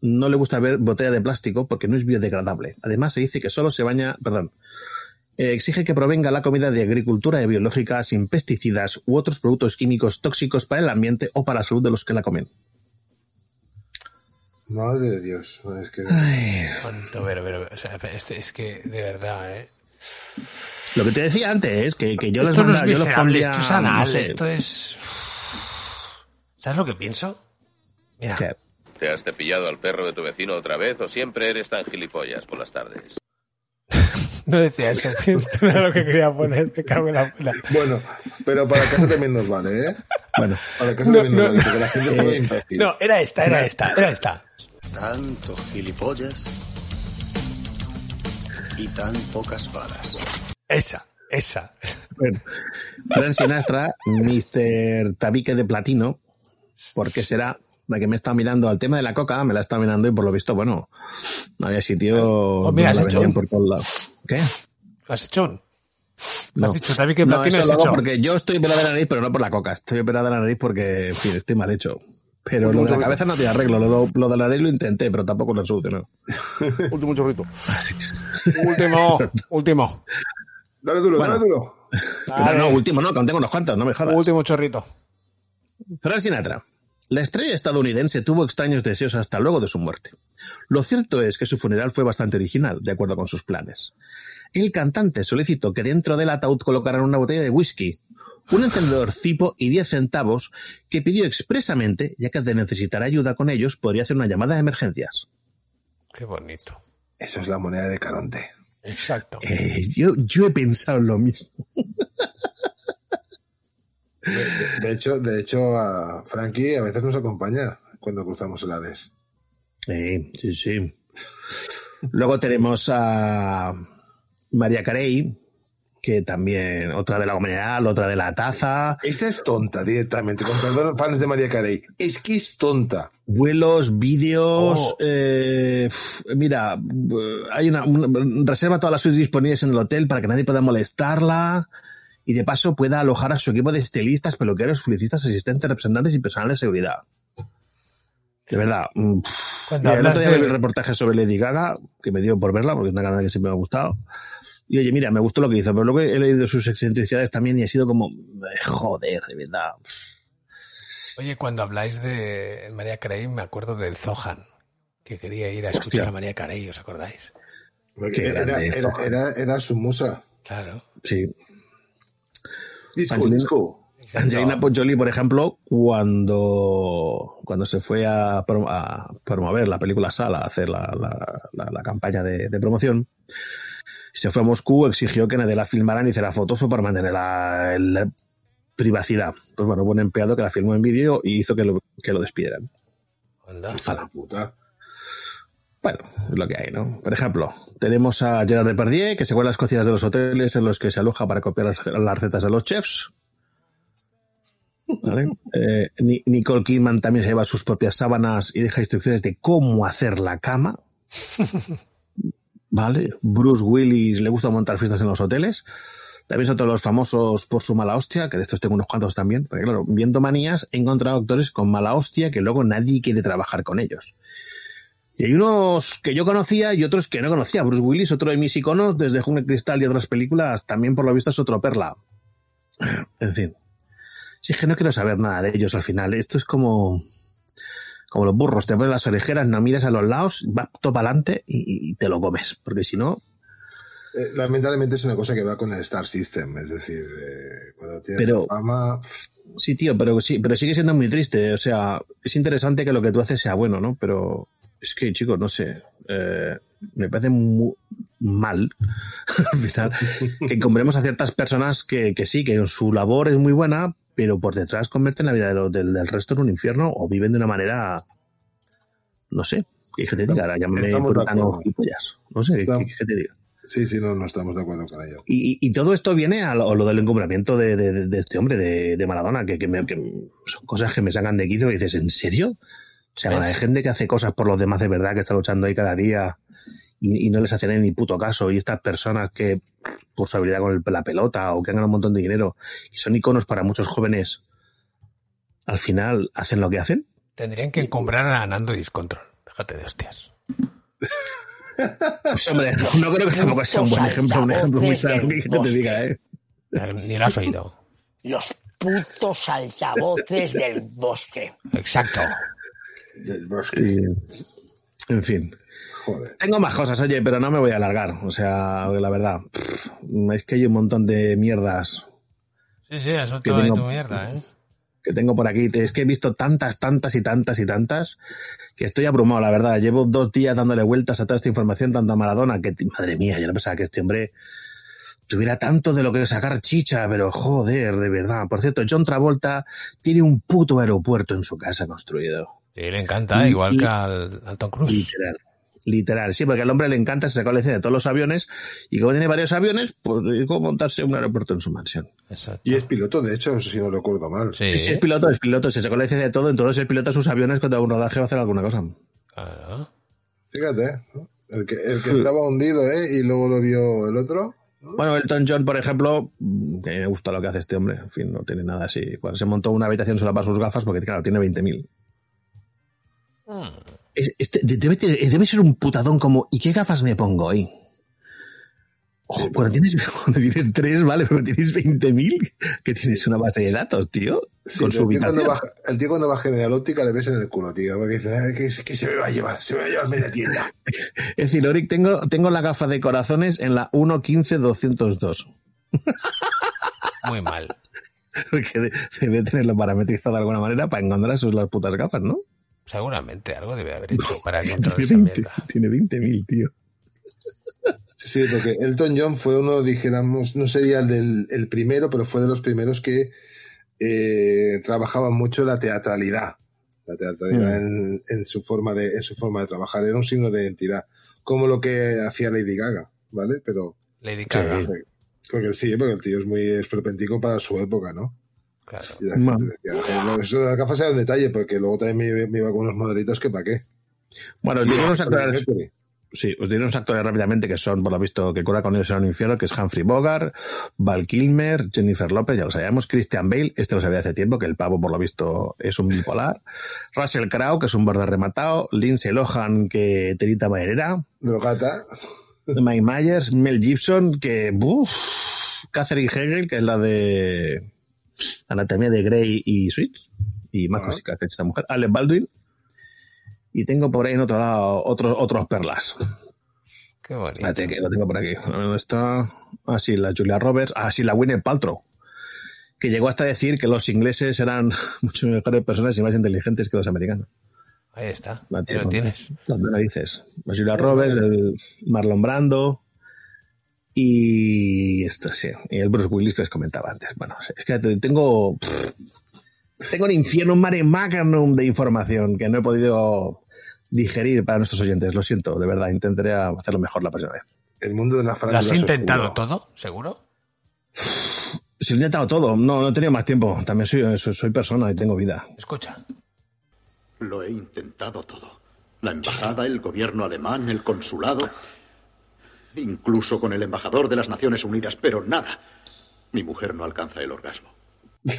no le gusta beber botella de plástico porque no es biodegradable. Además, se dice que solo se baña, perdón, eh, exige que provenga la comida de agricultura biológica sin pesticidas u otros productos químicos tóxicos para el ambiente o para la salud de los que la comen. Madre de Dios. Es que... Cuánto, pero, pero, o sea, es, es que de verdad, ¿eh? Lo que te decía antes es que, que yo esto les no es yo los pondría, esto es anal, no sé, esto es... ¿Sabes lo que pienso? Mira, ¿qué? ¿Te has cepillado al perro de tu vecino otra vez o siempre eres tan gilipollas por las tardes? no decía eso, esto no era lo que quería poner, me cago en la puta. Bueno, pero para casa también nos vale, ¿eh? Bueno, para casa No, también no, nos vale, porque la gente puede eh, imbécil. No, era esta, era esta, era esta. Tanto gilipollas y tan pocas balas. Esa, esa. Bueno, Fran Sinastra, Mr. Tabique de Platino, ¿por qué será? La que me está mirando al tema de la coca, me la está mirando y por lo visto, bueno, no había sitio Oh, mira, has la hecho un- por todos lados. ¿Qué? ¿Lo has hecho? un? No. Has dicho también que no, platino eso has lo hago hecho. porque yo estoy operado de la nariz, pero no por la coca. Estoy operado de la nariz porque, en fin, estoy mal hecho. Pero lo de la cabeza no tiene arreglo. Lo, lo de la nariz lo intenté, pero tampoco lo solucionó. Último chorrito. Último, último. Dale duro, Bueno. dale duro. Pero no, último no, que aún tengo unos cuantos, no me jodas. Último chorrito. Frank Sinatra. La estrella estadounidense tuvo extraños deseos hasta luego de su muerte. Lo cierto es que su funeral fue bastante original, de acuerdo con sus planes. El cantante solicitó que dentro del ataúd colocaran una botella de whisky, un encendedor cipo y 10 centavos que pidió expresamente, ya que de necesitar ayuda con ellos podría hacer una llamada de emergencias. Qué bonito. Eso es la moneda de Caronte. Exacto. Eh, yo, yo he pensado lo mismo. De, de hecho, de hecho, a Frankie a veces nos acompaña cuando cruzamos el Hades. Sí, sí, sí. Luego tenemos a María Carey, que también, otra de la mineral, otra de la taza. Esa es tonta directamente, con perdón, fans de María Carey. Es que es tonta. Vuelos, vídeos, Oh. eh, mira, eh, hay una, una- reserva todas las suites disponibles en el hotel para que nadie pueda molestarla y de paso pueda alojar a su equipo de estilistas, peluqueros, publicistas, asistentes, representantes y personal de seguridad. De verdad. mm. Cuando Mira, el otro día de- vi el reportaje sobre Lady Gaga, que me dio por verla, porque es una canal que siempre me ha gustado. Y oye, mira, me gustó lo que hizo, pero luego he leído sus excentricidades también y ha sido como, eh, joder, de verdad. Oye, cuando habláis de María Carey, me acuerdo del Zohan, que quería ir a escuchar Hostia. a María Carey, ¿os acordáis? Qué Era, grande era, era- era su musa. Claro. Sí. Disco, Angelina- disco. Angelina Jolie, por ejemplo, cuando, cuando se fue a, a promover la película Sala, a hacer la, la- la- la campaña de, de promoción, se fue a Moscú, exigió que nadie la filmara ni hiciera fotos para mantener la, la privacidad. Pues bueno, hubo un empleado que la filmó en vídeo y hizo que lo, que lo despidieran. Anda. Ala. Puta. Bueno, es lo que hay, ¿no? Por ejemplo, tenemos a Gerard Depardieu, que se cuela las cocinas de los hoteles en los que se aloja para copiar las, las recetas de los chefs. ¿Vale? Eh, Ni- Nicole Kidman también se lleva sus propias sábanas y deja instrucciones de cómo hacer la cama. ¿Vale? Bruce Willis le gusta montar fiestas en los hoteles. También son todos los famosos por su mala hostia, que de estos tengo unos cuantos también. Porque claro, viendo manías, he encontrado actores con mala hostia que luego nadie quiere trabajar con ellos. Y hay unos que yo conocía y otros que no conocía. Bruce Willis, otro de mis iconos, desde Jungle Cristal y otras películas, también por lo visto es otro perla. En fin. Si es que no quiero saber nada de ellos al final. Esto es como, como los burros. Te pones las orejeras, no miras a los lados, vas todo para adelante y, y te lo comes. Porque si no, Eh, lamentablemente es una cosa que va con el Star System, es decir, eh, cuando tienes Pero- fama, Sí, tío, pero sí, pero sigue siendo muy triste. O sea, es interesante que lo que tú haces sea bueno, ¿no? Pero es que, chicos, no sé. eh, me parece muy mal al final que compremos a ciertas personas que, que sí, que su labor es muy buena, pero por detrás convierten la vida de los- del, del resto en un infierno o viven de una manera. No sé. ¿Qué que te diga? Ahora llámame Estamos de puritano acuerdo. gilipollas. No sé, ¿qué, qué te diga? sí, sí, no, no estamos de acuerdo con ello. Y, y- y todo esto viene a lo, a lo del encumbramiento de, de- de- este hombre, de, de Maradona, que, que me- que son cosas que me sacan de quicio y dices, ¿en serio? O sea, ¿Ves? hay gente que hace cosas por los demás de verdad, que está luchando ahí cada día y, y no les hacen ni puto caso. Y estas personas que, por su habilidad con el- la pelota o que ganan un montón de dinero y son iconos para muchos jóvenes, al final hacen lo que hacen. Tendrían que encumbrar a Nando Discontrol. Déjate de hostias. Pues hombre, no, no creo que tampoco sea un buen ejemplo, un ejemplo muy sano que te diga, ¿eh? Ni lo has oído. Los putos altavoces del bosque. Exacto. Del bosque. Y, en fin. Joder. Tengo más cosas, oye, pero no me voy a alargar. O sea, la verdad, es que hay un montón de mierdas Sí, sí, eso Que todo de tengo- tu mierda, ¿eh? que tengo por aquí. Es que he visto tantas, tantas y tantas y tantas que estoy abrumado, la verdad. Llevo dos días dándole vueltas a toda esta información, tanto a Maradona, que madre mía, yo no pensaba que este hombre tuviera tanto de lo que sacar chicha, pero joder, de verdad. Por cierto, John Travolta tiene un puto aeropuerto en su casa construido. Sí, le encanta, Y- igual y- que al, al Tom Cruise. Literal. Literal, sí, porque al hombre le encanta, se sacó la licencia de todos los aviones y como tiene varios aviones, pues dijo montarse un aeropuerto en su mansión. Exacto. Y es piloto, de hecho, si no recuerdo mal. Sí, Sí, sí, es piloto, es piloto, se sacó la licencia de todo, entonces es pilota sus aviones cuando da un rodaje va a hacer alguna cosa. claro. Fíjate, ¿no? el que, el que estaba hundido, ¿eh? Y luego lo vio el otro. Bueno, Elton John, por ejemplo, mm, que me gusta lo que hace este hombre, en fin, no tiene nada así. Cuando se montó una habitación solo para sus gafas, porque claro, tiene 20.000. Es- Este, de- debe, tener- debe ser un putadón como, ¿y qué gafas me pongo hoy? Ojo, cuando tienes, cuando tienes tres, vale, pero cuando tienes 20.000, que tienes una base de datos, tío, Sí, con pero su el, tío cuando ubicación. va, el tío cuando va a General Óptica le ves en el culo, tío. Porque dice, "Ay, que, se me va a llevar, se me va a llevar media tienda. Es decir, Oric, tengo, tengo la gafa de corazones en la 115202. Muy mal. Porque de- debe tenerlo parametrizado de alguna manera para encontrar sus las putas gafas, ¿no? Seguramente algo debe haber hecho para encontrar Tiene esa 20 mierda. tiene 20.000, tío. Sí, sí, porque Elton John fue uno, dijéramos, no sería el, del, el primero, pero fue de los primeros que eh, trabajaba mucho la teatralidad. La teatralidad en, en su forma de, en su forma de trabajar. Era un signo de identidad. Como lo que hacía Lady Gaga, ¿vale? Pero. Lady Gaga. Porque sí, porque el tío es muy esperpéntico para su época, ¿no? Claro. Y la gente decía, "Joder, no, eso de las gafas era un detalle, porque luego también me, me iba con unos modelitos que para qué. Bueno, os diré unos actores, sí, os diré unos actores rápidamente que son, por lo visto, que cura con ellos en un infierno, que es Humphrey Bogart, Val Kilmer, Jennifer López, ya lo sabíamos, Christian Bale, este lo sabía hace tiempo, que el pavo, por lo visto, es un bipolar, Russell Crowe, que es un borde rematado, Lindsay Lohan, que terita maderera, Drogata. Mike Myers, Mel Gibson, que, uff, Catherine Hegel, que es la de Anatomía de Grey y Sweet, y más Ah. cositas que ha hecho esta mujer, Alec Baldwin, y tengo por ahí en otro lado otros, otros perlas. Qué bonito. Lo tengo por aquí. ¿Dónde está? Ah, sí, la Julia Roberts. Ah, sí, la Gwyneth Paltrow. Que llegó hasta decir que los ingleses eran mucho mejores personas y más inteligentes que los americanos. Ahí está. La tienes. ¿Dónde lo dices? La Julia Roberts, el Marlon Brando y esto sí, y el Bruce Willis que os comentaba antes. Bueno, es que tengo pff, tengo un infierno, un mare magnum de información que no he podido digerir para nuestros oyentes. Lo siento, de verdad, intentaré hacerlo mejor la próxima vez. El mundo de la ¿Lo has intentado oscuro. todo? ¿Seguro? Si lo he intentado todo, no, no he tenido más tiempo. También soy, soy, soy persona y tengo vida. Escucha. Lo he intentado todo. La embajada, el gobierno alemán, el consulado, incluso con el embajador de las Naciones Unidas, pero nada. Mi mujer no alcanza el orgasmo.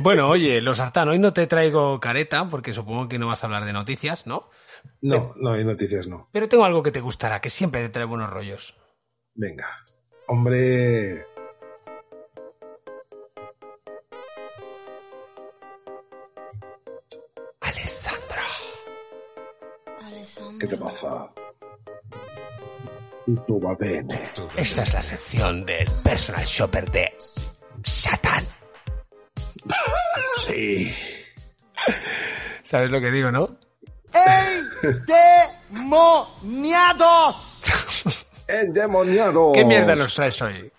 Bueno, oye, los Sartán, hoy no te traigo careta porque supongo que no vas a hablar de noticias, ¿no? No, no hay noticias, no. Pero tengo algo que te gustará, que siempre te trae buenos rollos. Venga. Hombre. Alessandra. ¿Qué te pasa? Bene. Esta es la sección del personal shopper de Satán. Sí. ¿Sabes lo que digo, no? ¡Endemoniados! ¡Endemoniados! ¿Qué mierda nos traes hoy?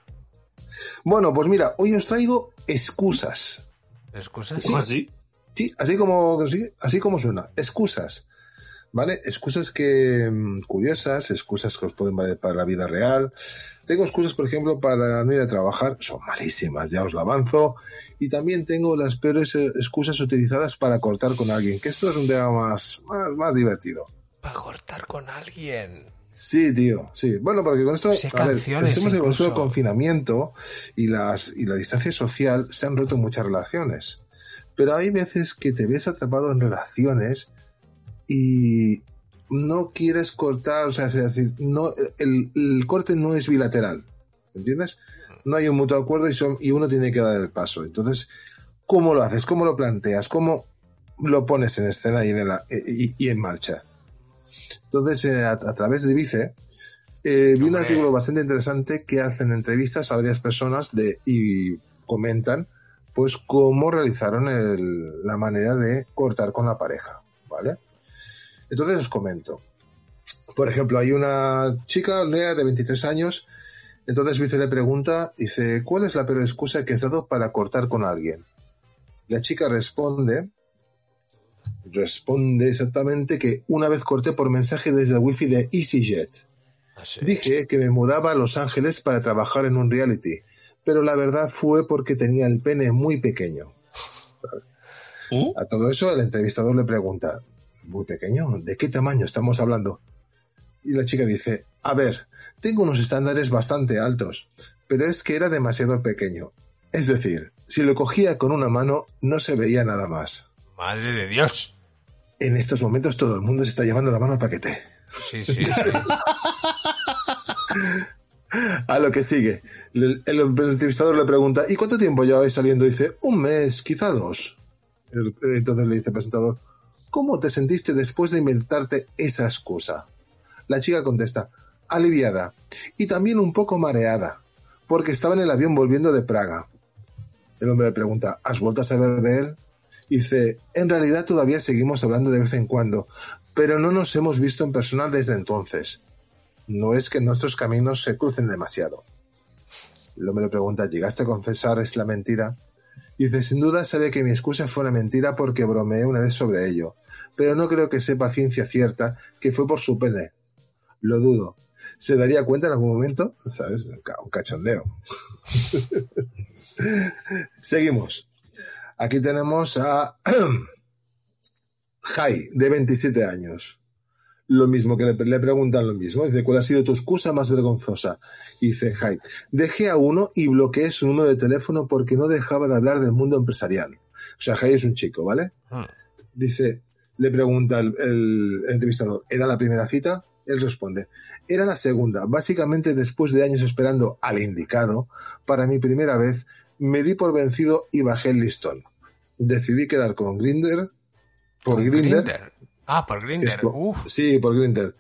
Bueno, pues mira, hoy os traigo excusas. ¿Excusas? ¿Cómo así? Sí, así como, así, así como suena. Excusas. ¿Vale? Excusas que mm, curiosas, excusas que os pueden valer para la vida real. Tengo excusas, por ejemplo, para no ir a trabajar, son malísimas, ya os lo avanzo. Y también tengo las peores eh, excusas utilizadas para cortar con alguien, que esto es un tema más, más, más divertido. Para cortar con alguien. Sí, tío, sí. Bueno, porque con esto, Sé a ver, pensemos que con incluso. confinamiento y, las, y la distancia social se han roto muchas relaciones. Pero hay veces que te ves atrapado en relaciones y no quieres cortar, o sea, es decir, no, el, el corte no es bilateral, ¿entiendes? No hay un mutuo acuerdo y, son, y uno tiene que dar el paso. Entonces, ¿cómo lo haces? ¿Cómo lo planteas? ¿Cómo lo pones en escena y en, la- y, y en marcha? Entonces, eh, a, a través de Vice, eh, vi un artículo bastante interesante que hacen entrevistas a varias personas de, y comentan pues cómo realizaron el- la manera de cortar con la pareja, ¿vale? Entonces os comento. Por ejemplo, hay una chica, Lea, de 23 años, entonces Vice le pregunta, dice, ¿cuál es la peor excusa que has dado para cortar con alguien? La chica responde, responde exactamente que una vez corté por mensaje desde el wifi de EasyJet. Dije que me mudaba a Los Ángeles para trabajar en un reality, pero la verdad fue porque tenía el pene muy pequeño. ¿Sabes? A todo eso el entrevistador le pregunta, ¿muy pequeño? ¿De qué tamaño estamos hablando? Y la chica dice, a ver, tengo unos estándares bastante altos, pero es que era demasiado pequeño. Es decir, si lo cogía con una mano no se veía nada más. Madre de Dios. En estos momentos todo el mundo se está llevando la mano al paquete. Sí, sí, sí. A lo que sigue. El, el entrevistador le pregunta, ¿y cuánto tiempo lleváis saliendo? dice, un mes, quizá dos. Entonces le dice el presentador, ¿cómo te sentiste después de inventarte esa excusa? La chica contesta, aliviada y también un poco mareada, porque estaba en el avión volviendo de Praga. El hombre le pregunta, ¿has vuelto a saber de él? Y dice, en realidad todavía seguimos hablando de vez en cuando, pero no nos hemos visto en persona desde entonces. No es que nuestros caminos se crucen demasiado. El hombre le pregunta, ¿llegaste a confesar es la mentira? Y dice, sin duda sabe que mi excusa fue una mentira porque bromeé una vez sobre ello, pero no creo que sepa ciencia cierta que fue por su pene. Lo dudo. ¿Se daría cuenta en algún momento? ¿Sabes? Un ca- un cachondeo. Seguimos. Aquí tenemos a Jai, de 27 años. Lo mismo que le, le preguntan lo mismo. Dice, ¿cuál ha sido tu excusa más vergonzosa? Y dice Jai, dejé a uno y bloqueé su número de teléfono porque no dejaba de hablar del mundo empresarial. O sea, Jai es un chico, ¿vale? Dice, le pregunta el, el entrevistador, ¿era la primera cita? Él responde, era la segunda. Básicamente, después de años esperando al indicado, para mi primera vez, me di por vencido y bajé el listón. Decidí quedar con Grinder, por Grinder. Ah, por Grinder. Sí, por Grinder.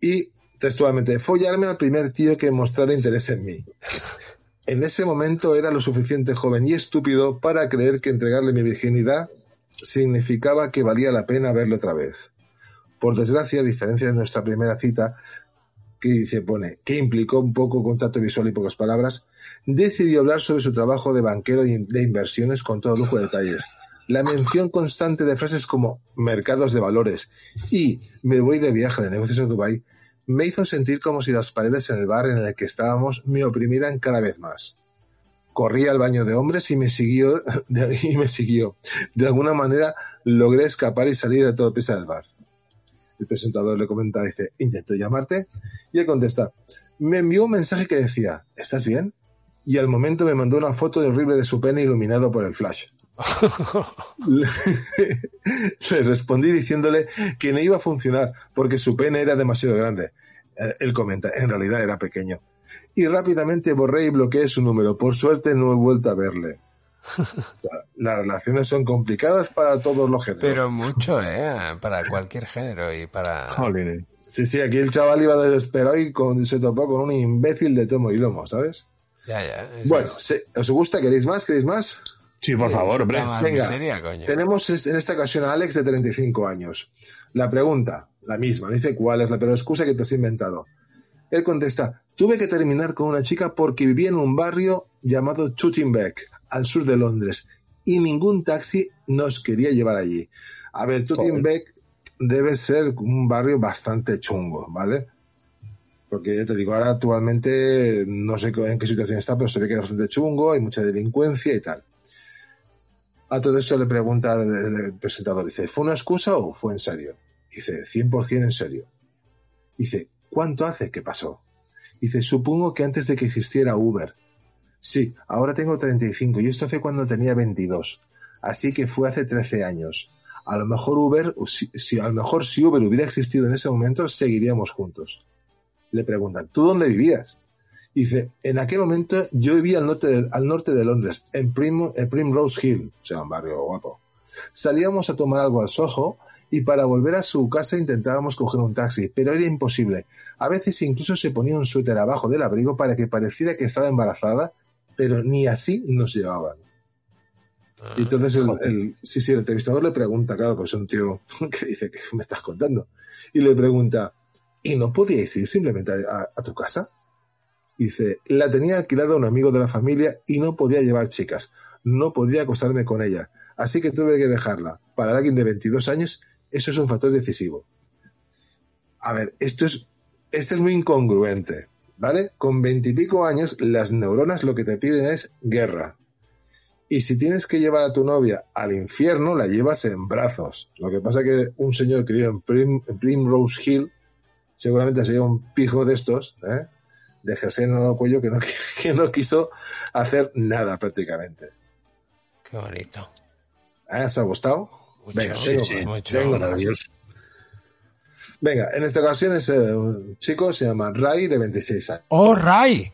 Y textualmente, follarme al primer tío que mostrara interés en mí. En ese momento era lo suficiente joven y estúpido para creer que entregarle mi virginidad significaba que valía la pena verlo otra vez. Por desgracia, a diferencia de nuestra primera cita, que dice, pone, que implicó un poco contacto visual y pocas palabras, decidió hablar sobre su trabajo de banquero de inversiones con todo lujo de detalles. La mención constante de frases como mercados de valores y me voy de viaje de negocios a Dubái me hizo sentir como si las paredes en el bar en el que estábamos me oprimieran cada vez más. Corrí al baño de hombres y me siguió, y me siguió. De alguna manera logré escapar y salir a toda prisa del bar. El presentador le comenta, dice, intento llamarte. Y él contesta, me envió un mensaje que decía, ¿estás bien? Y al momento me mandó una foto horrible de su pene iluminado por el flash. le, le respondí diciéndole que no iba a funcionar porque su pene era demasiado grande. Eh, Él comenta, en realidad era pequeño. Y rápidamente borré y bloqueé su número. Por suerte no he vuelto a verle. O sea, las relaciones son complicadas para todos los géneros. Pero mucho, ¿eh? Para cualquier género y para... Sí, sí, aquí el chaval iba desesperado y con- se topó con un imbécil de tomo y lomo, ¿sabes? Ya, ya. Bueno, es. ¿os gusta? ¿Queréis más? ¿Queréis más? Sí, por favor, hombre. Venga, miseria, coño. tenemos en esta ocasión a Alex de 35 años. La pregunta, la misma, dice cuál es la peor excusa que te has inventado. Él contesta, tuve que terminar con una chica porque vivía en un barrio llamado Tooting-Bec, al sur de Londres, y ningún taxi nos quería llevar allí. A ver, Tooting-Bec debe ser un barrio bastante chungo, ¿vale? Porque ya te digo, ahora actualmente no sé en qué situación está, pero se ve que es bastante chungo, hay mucha delincuencia y tal. A todo esto le pregunta el, el presentador, dice, ¿fue una excusa o fue en serio? Dice, 100% en serio. Dice, ¿cuánto hace que pasó? Dice, supongo que antes de que existiera Uber. Sí, ahora tengo 35 y esto fue cuando tenía 22. Así que fue hace 13 años. A lo mejor Uber, si, si- a lo mejor si Uber hubiera existido en ese momento, seguiríamos juntos. Le preguntan, ¿tú dónde vivías? Dice, en aquel momento yo vivía al norte de, al norte de Londres, en, Prim- en Primrose Hill, o sea, un barrio guapo. Salíamos a tomar algo al Soho y para volver a su casa intentábamos coger un taxi, pero era imposible. A veces incluso se ponía un suéter abajo del abrigo para que pareciera que estaba embarazada, pero ni así nos llevaban. Y entonces el, el- sí, sí, el entrevistador le pregunta, claro, pues es un tío que dice, ¿qué me estás contando? Y le pregunta, ¿y no podíais ir simplemente a, a- a tu casa? Dice, la tenía alquilada un amigo de la familia y no podía llevar chicas, no podía acostarme con ella, así que tuve que dejarla. Para alguien de 22 años, eso es un factor decisivo. A ver, esto es, esto es muy incongruente, ¿vale? Con veintipico años, las neuronas lo que te piden es guerra. Y si tienes que llevar a tu novia al infierno, la llevas en brazos. Lo que pasa que un señor que vive en, Prim- en Primrose Hill seguramente sería un pijo de estos, ¿eh? de jersey en el cuello que no, que no quiso hacer nada prácticamente. Qué bonito. ¿Eh? ¿Os ha gustado? Mucho, Venga, sí, tengo sí, mucho. Venga, en esta ocasión es eh, un chico, se llama Ray, de 26 años. ¡Oh, Ray!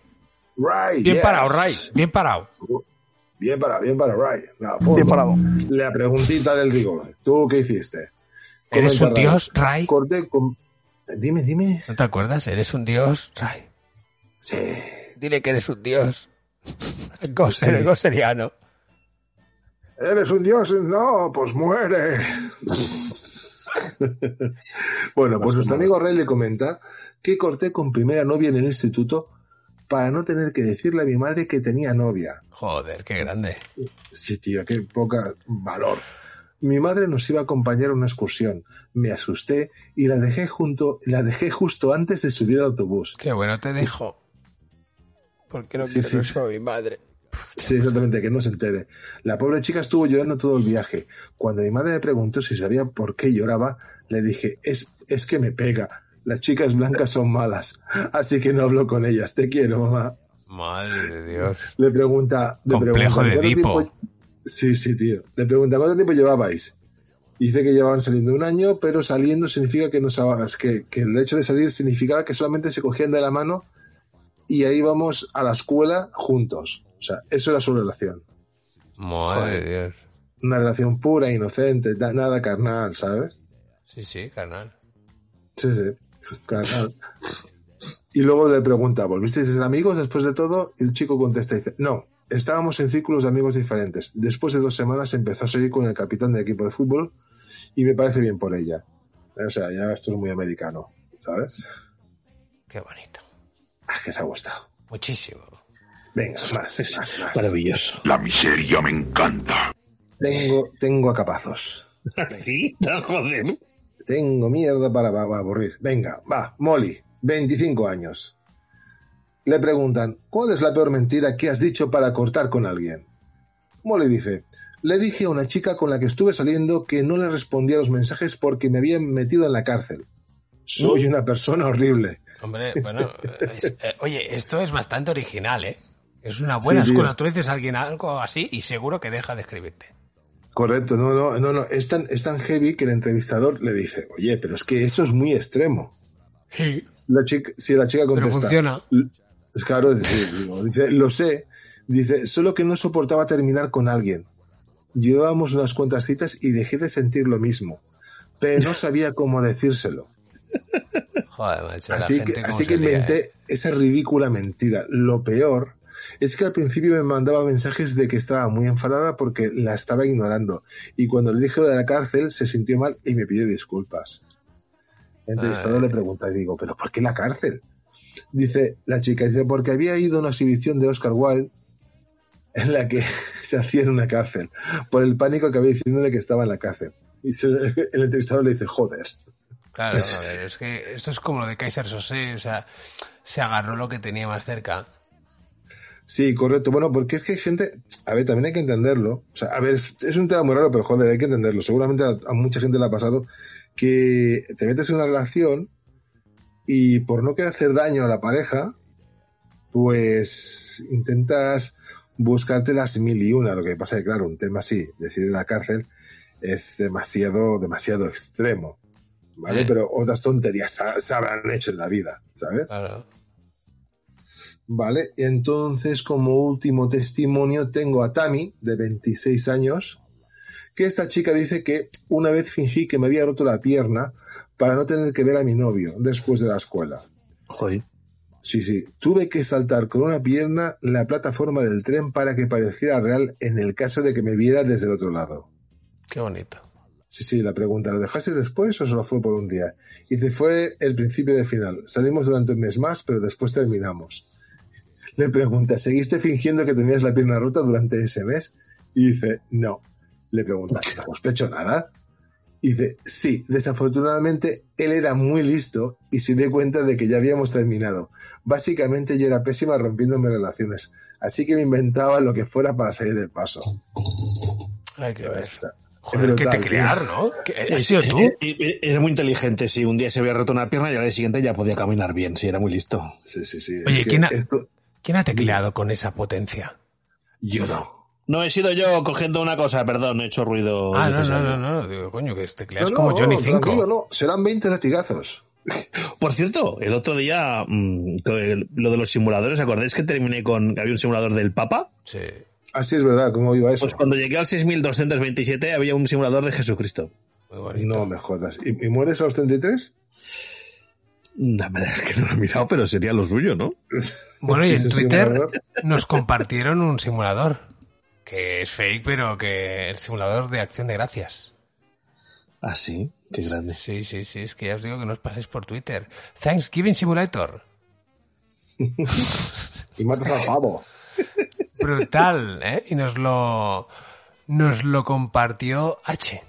Ray, Bien yes. parado, Ray. Bien parado. Bien parado, bien parado, Ray. La foto. Bien parado. La preguntita del rigor. ¿Tú qué hiciste? ¿Eres un dios, Ray? Corté con... Dime, dime. ¿No te acuerdas? ¿Eres un dios, Ray? Sí. Dile que eres un dios. Gos- Sí. Goseriano. ¿Eres un dios? No, pues muere. bueno, pues nuestro amigo Ray le comenta que corté con primera novia en el instituto para no tener que decirle a mi madre que tenía novia. Joder, qué grande. Sí, tío, qué poca valor. Mi madre nos iba a acompañar a una excursión. Me asusté y la dejé junto, la dejé justo antes de subir al autobús. Qué bueno te dejo. Porque no Sí, quiero sí. eso a mi madre. Sí, exactamente, que no se entere. La pobre chica estuvo llorando todo el viaje. Cuando mi madre me preguntó si sabía por qué lloraba, le dije, es, es que me pega. Las chicas blancas son malas, así que no hablo con ellas. Te quiero, mamá. Madre de Dios. Le pregunta, le Complejo pregunta, de "¿Cuánto Edipo". tiempo-" Sí, sí, tío. Le pregunta, ¿cuánto tiempo llevabais? Dice que llevaban saliendo un año, pero saliendo significa que no sabes, que, que el hecho de salir significaba que solamente se cogían de la mano y ahí íbamos a la escuela juntos. O sea, eso era su relación. Madre de Dios. Una relación pura, inocente, da- nada carnal, ¿sabes? Sí, sí, carnal. Sí, sí, carnal. Y luego le pregunta, ¿volvisteis a ser amigos después de todo? Y el chico contesta y dice, no, estábamos en círculos de amigos diferentes. Después de dos semanas empezó a salir con el capitán del equipo de fútbol y me parece bien por ella. O sea, ya esto es muy americano, ¿sabes? Qué bonito. Ah, que se ha gustado. Muchísimo. Venga, más, más, más. Maravilloso. La miseria me encanta. Tengo, tengo a capazos. ¿Sí? No, joder. Tengo mierda para, para aburrir. Venga, va, Molly, 25 años. Le preguntan, ¿cuál es la peor mentira que has dicho para cortar con alguien? Molly dice, le dije a una chica con la que estuve saliendo que no le respondía a los mensajes porque me habían metido en la cárcel. Soy una persona horrible. Hombre, bueno, es- eh, oye, esto es bastante original, ¿eh? Es una buena Sí, excusa. Tú dices a alguien algo así y seguro que deja de escribirte. Correcto, no, no, no, no. Es tan, es tan heavy que el entrevistador le dice, oye, pero es que eso es muy extremo. Sí. La chica, si la chica contesta. Pero funciona. Claro, dice, dice, lo sé. Dice, solo que no soportaba terminar con alguien. Llevábamos unas cuantas citas y dejé de sentir lo mismo. Pero no sabía cómo decírselo. Joder, macho, la Así gente que, así que inventé ¿eh? esa ridícula mentira. Lo peor es que al principio me mandaba mensajes de que estaba muy enfadada porque la estaba ignorando. Y cuando le dije lo de la cárcel, se sintió mal y me pidió disculpas. El entrevistador Ay. le pregunta y digo, ¿pero por qué la cárcel? Dice la chica, dice, porque había ido a una exhibición de Oscar Wilde en la que se hacía en una cárcel, por el pánico que había diciéndole que estaba en la cárcel. Y se- el entrevistador le dice, joder. Claro, joder, es que esto es como lo de Kaiser Sose, o sea, se agarró lo que tenía más cerca. Sí, correcto. Bueno, porque es que hay gente, a ver, también hay que entenderlo. O sea, a ver, es, es un tema muy raro, pero joder, hay que entenderlo. Seguramente a, a mucha gente le ha pasado que te metes en una relación y por no querer hacer daño a la pareja, pues intentas buscarte las mil y una. Lo que pasa es que, claro, un tema así, decir la cárcel, es demasiado, demasiado extremo. ¿Vale? Pero otras tonterías se, se habrán hecho en la vida, ¿sabes? Claro. Vale, entonces como último testimonio tengo a Tami, de 26 años, que esta chica dice que una vez fingí que me había roto la pierna para no tener que ver a mi novio después de la escuela. Joder. Sí, sí, tuve que saltar con una pierna la plataforma del tren para que pareciera real en el caso de que me viera desde el otro lado. Qué bonito. Sí, sí, la pregunta, ¿lo dejaste después o solo fue por un día? Y dice, fue el principio del final. Salimos durante un mes más, pero después terminamos. Le pregunta, ¿seguiste fingiendo que tenías la pierna rota durante ese mes? Y dice, no. Le pregunta, ¿no hemos hecho nada? Y dice, sí, desafortunadamente él era muy listo y se dio cuenta de que ya habíamos terminado. Básicamente yo era pésima rompiéndome relaciones, así que me inventaba lo que fuera para salir del paso. Hay que ver. Joder, brutal, teclear, tío. ¿no? ¿Que- ¿Has sido tú? Eh, eh, eh, Era muy inteligente, sí. Un día se había roto una pierna y al día siguiente ya podía caminar bien, sí, era muy listo. Sí, sí, sí. Oye, es que ¿quién ha, esto- quién ha tecleado con esa potencia? Yo no. No he sido yo cogiendo una cosa, perdón, no he hecho ruido. Ah, no, no, no, no, digo, coño, que tecleas No, como Johnny tranquilo, 5. no, serán 20 latigazos. Por cierto, el otro día, mm, lo de los simuladores, ¿acordáis que terminé con que había un simulador del Papa? Sí. Así es verdad, ¿cómo iba eso? Pues cuando llegué al 6227 había un simulador de Jesucristo. Muy bonito. No me jodas. ¿Y, y mueres a los 33? La verdad es que no lo he mirado, pero sería lo suyo, ¿no? Bueno, y en Twitter nos compartieron un simulador. Que es fake, pero que el simulador de acción de gracias. Ah, sí, qué grande. Sí, sí, sí, es que ya os digo que no os paséis por Twitter. Thanksgiving Simulator. Y matas al pavo. Brutal, ¿eh? Y nos lo, nos lo compartió H.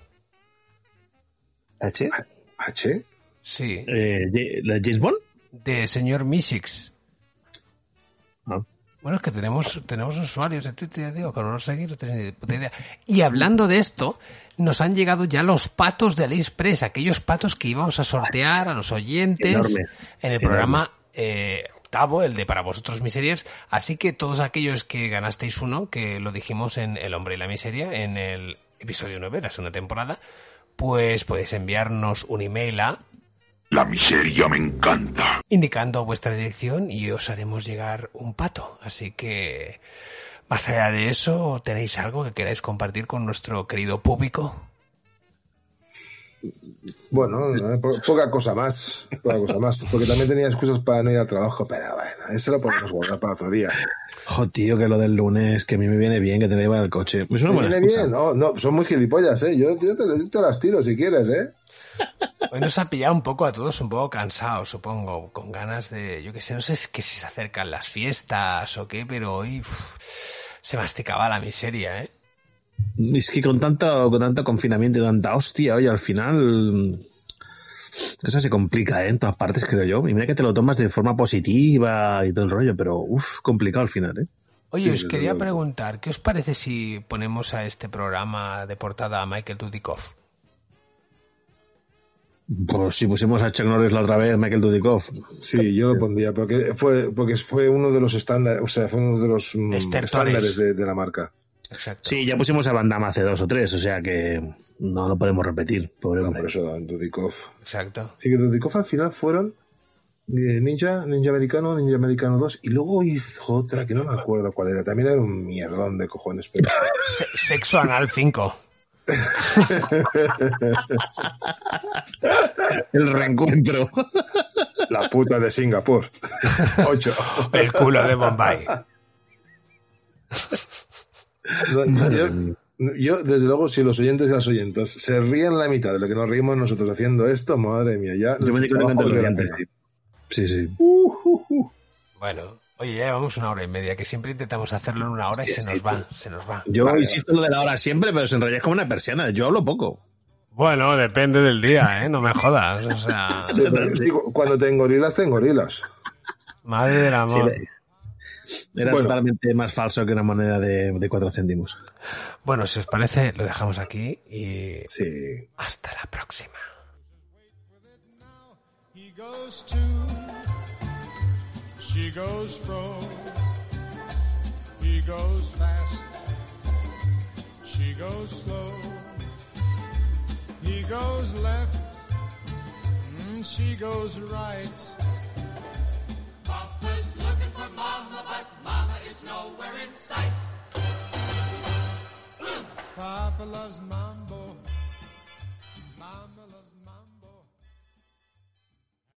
¿H? ¿H? Sí, Eh, ¿La James Bond? de señor Misix. Ah. Bueno, es que tenemos, tenemos usuarios Twitter, ya digo, con no seguir, no tenéis ni puta idea. Y hablando de esto, nos han llegado ya los patos de AliExpress, aquellos patos que íbamos a sortear a los oyentes Enorme, en el programa eh, octavo, el de Para Vosotros Miserias. Así que todos aquellos que ganasteis uno, que lo dijimos en El Hombre y la Miseria, en el episodio 9 de la segunda temporada, pues podéis enviarnos un email a La miseria me encanta. indicando vuestra dirección y os haremos llegar un pato. Así que, más allá de eso, ¿tenéis algo que queráis compartir con nuestro querido público? Bueno, no, po- poca cosa más. Poca cosa más. Porque también tenía excusas para no ir al trabajo, pero bueno, eso lo podemos guardar para otro día. Jo, tío, que lo del lunes, que a mí me viene bien que te llevar al coche. Es una ¿Te buena viene excusa. bien? No, no, son muy gilipollas, ¿eh? Yo, yo te, yo te las tiro si quieres, ¿eh? Hoy nos ha pillado un poco a todos un poco cansados, supongo, con ganas de, yo qué sé, no sé si que si se acercan las fiestas o qué, pero hoy uf, se masticaba la miseria, ¿eh? Es que con tanto, con tanto confinamiento y tanta hostia, oye, al final. Eso se complica, ¿eh? En todas partes, creo yo. Y mira que te lo tomas de forma positiva y todo el rollo, pero uff, complicado al final, ¿eh? Oye, Sí, os quería preguntar, ¿qué os parece si ponemos a este programa de portada a Michael Dudikoff? Pues si pusimos a Chuck Norris la otra vez, Michael Dudikoff. Sí, yo lo pondría, porque fue, porque fue uno de los estándares, o sea, fue uno de los mm, estándares de, de la marca. Exacto. Sí, ya pusimos a Bandama hace dos o tres, o sea que no lo podemos repetir, pobre No, hombre. por eso Dudikov. Exacto. Sí, que Dudikov al final fueron eh, Ninja, Ninja Americano, Ninja Americano 2, y luego hizo otra que no me acuerdo cuál era. También era un mierdón de cojones, pero... Se- sexo anal 5. El reencuentro. La puta de Singapur. 8. El culo de Bombay. yo, yo, desde luego, si los oyentes y las oyentas se ríen la mitad de lo que nos reímos nosotros haciendo esto, madre mía, ya... Yo me pena. Sí, sí. Bueno, oye, ya llevamos una hora y media, que siempre intentamos hacerlo en una hora y se nos va, se nos va. Yo insisto en lo de la hora siempre, pero se enrolla como una persiana. Yo hablo poco. Bueno, depende del día, ¿eh? No me jodas. O sea, Sí, pero digo, cuando te engorilas, te engorilas. madre del amor. Sí, Era Bueno. totalmente más falso que una moneda de, de cuatro céntimos. Bueno, si os parece, lo dejamos aquí y Sí. hasta la próxima. She goes from, he goes fast. She goes slow, he goes left, and she goes right. Papa's looking for Mama, but Mama is nowhere in sight. Papa loves Mambo.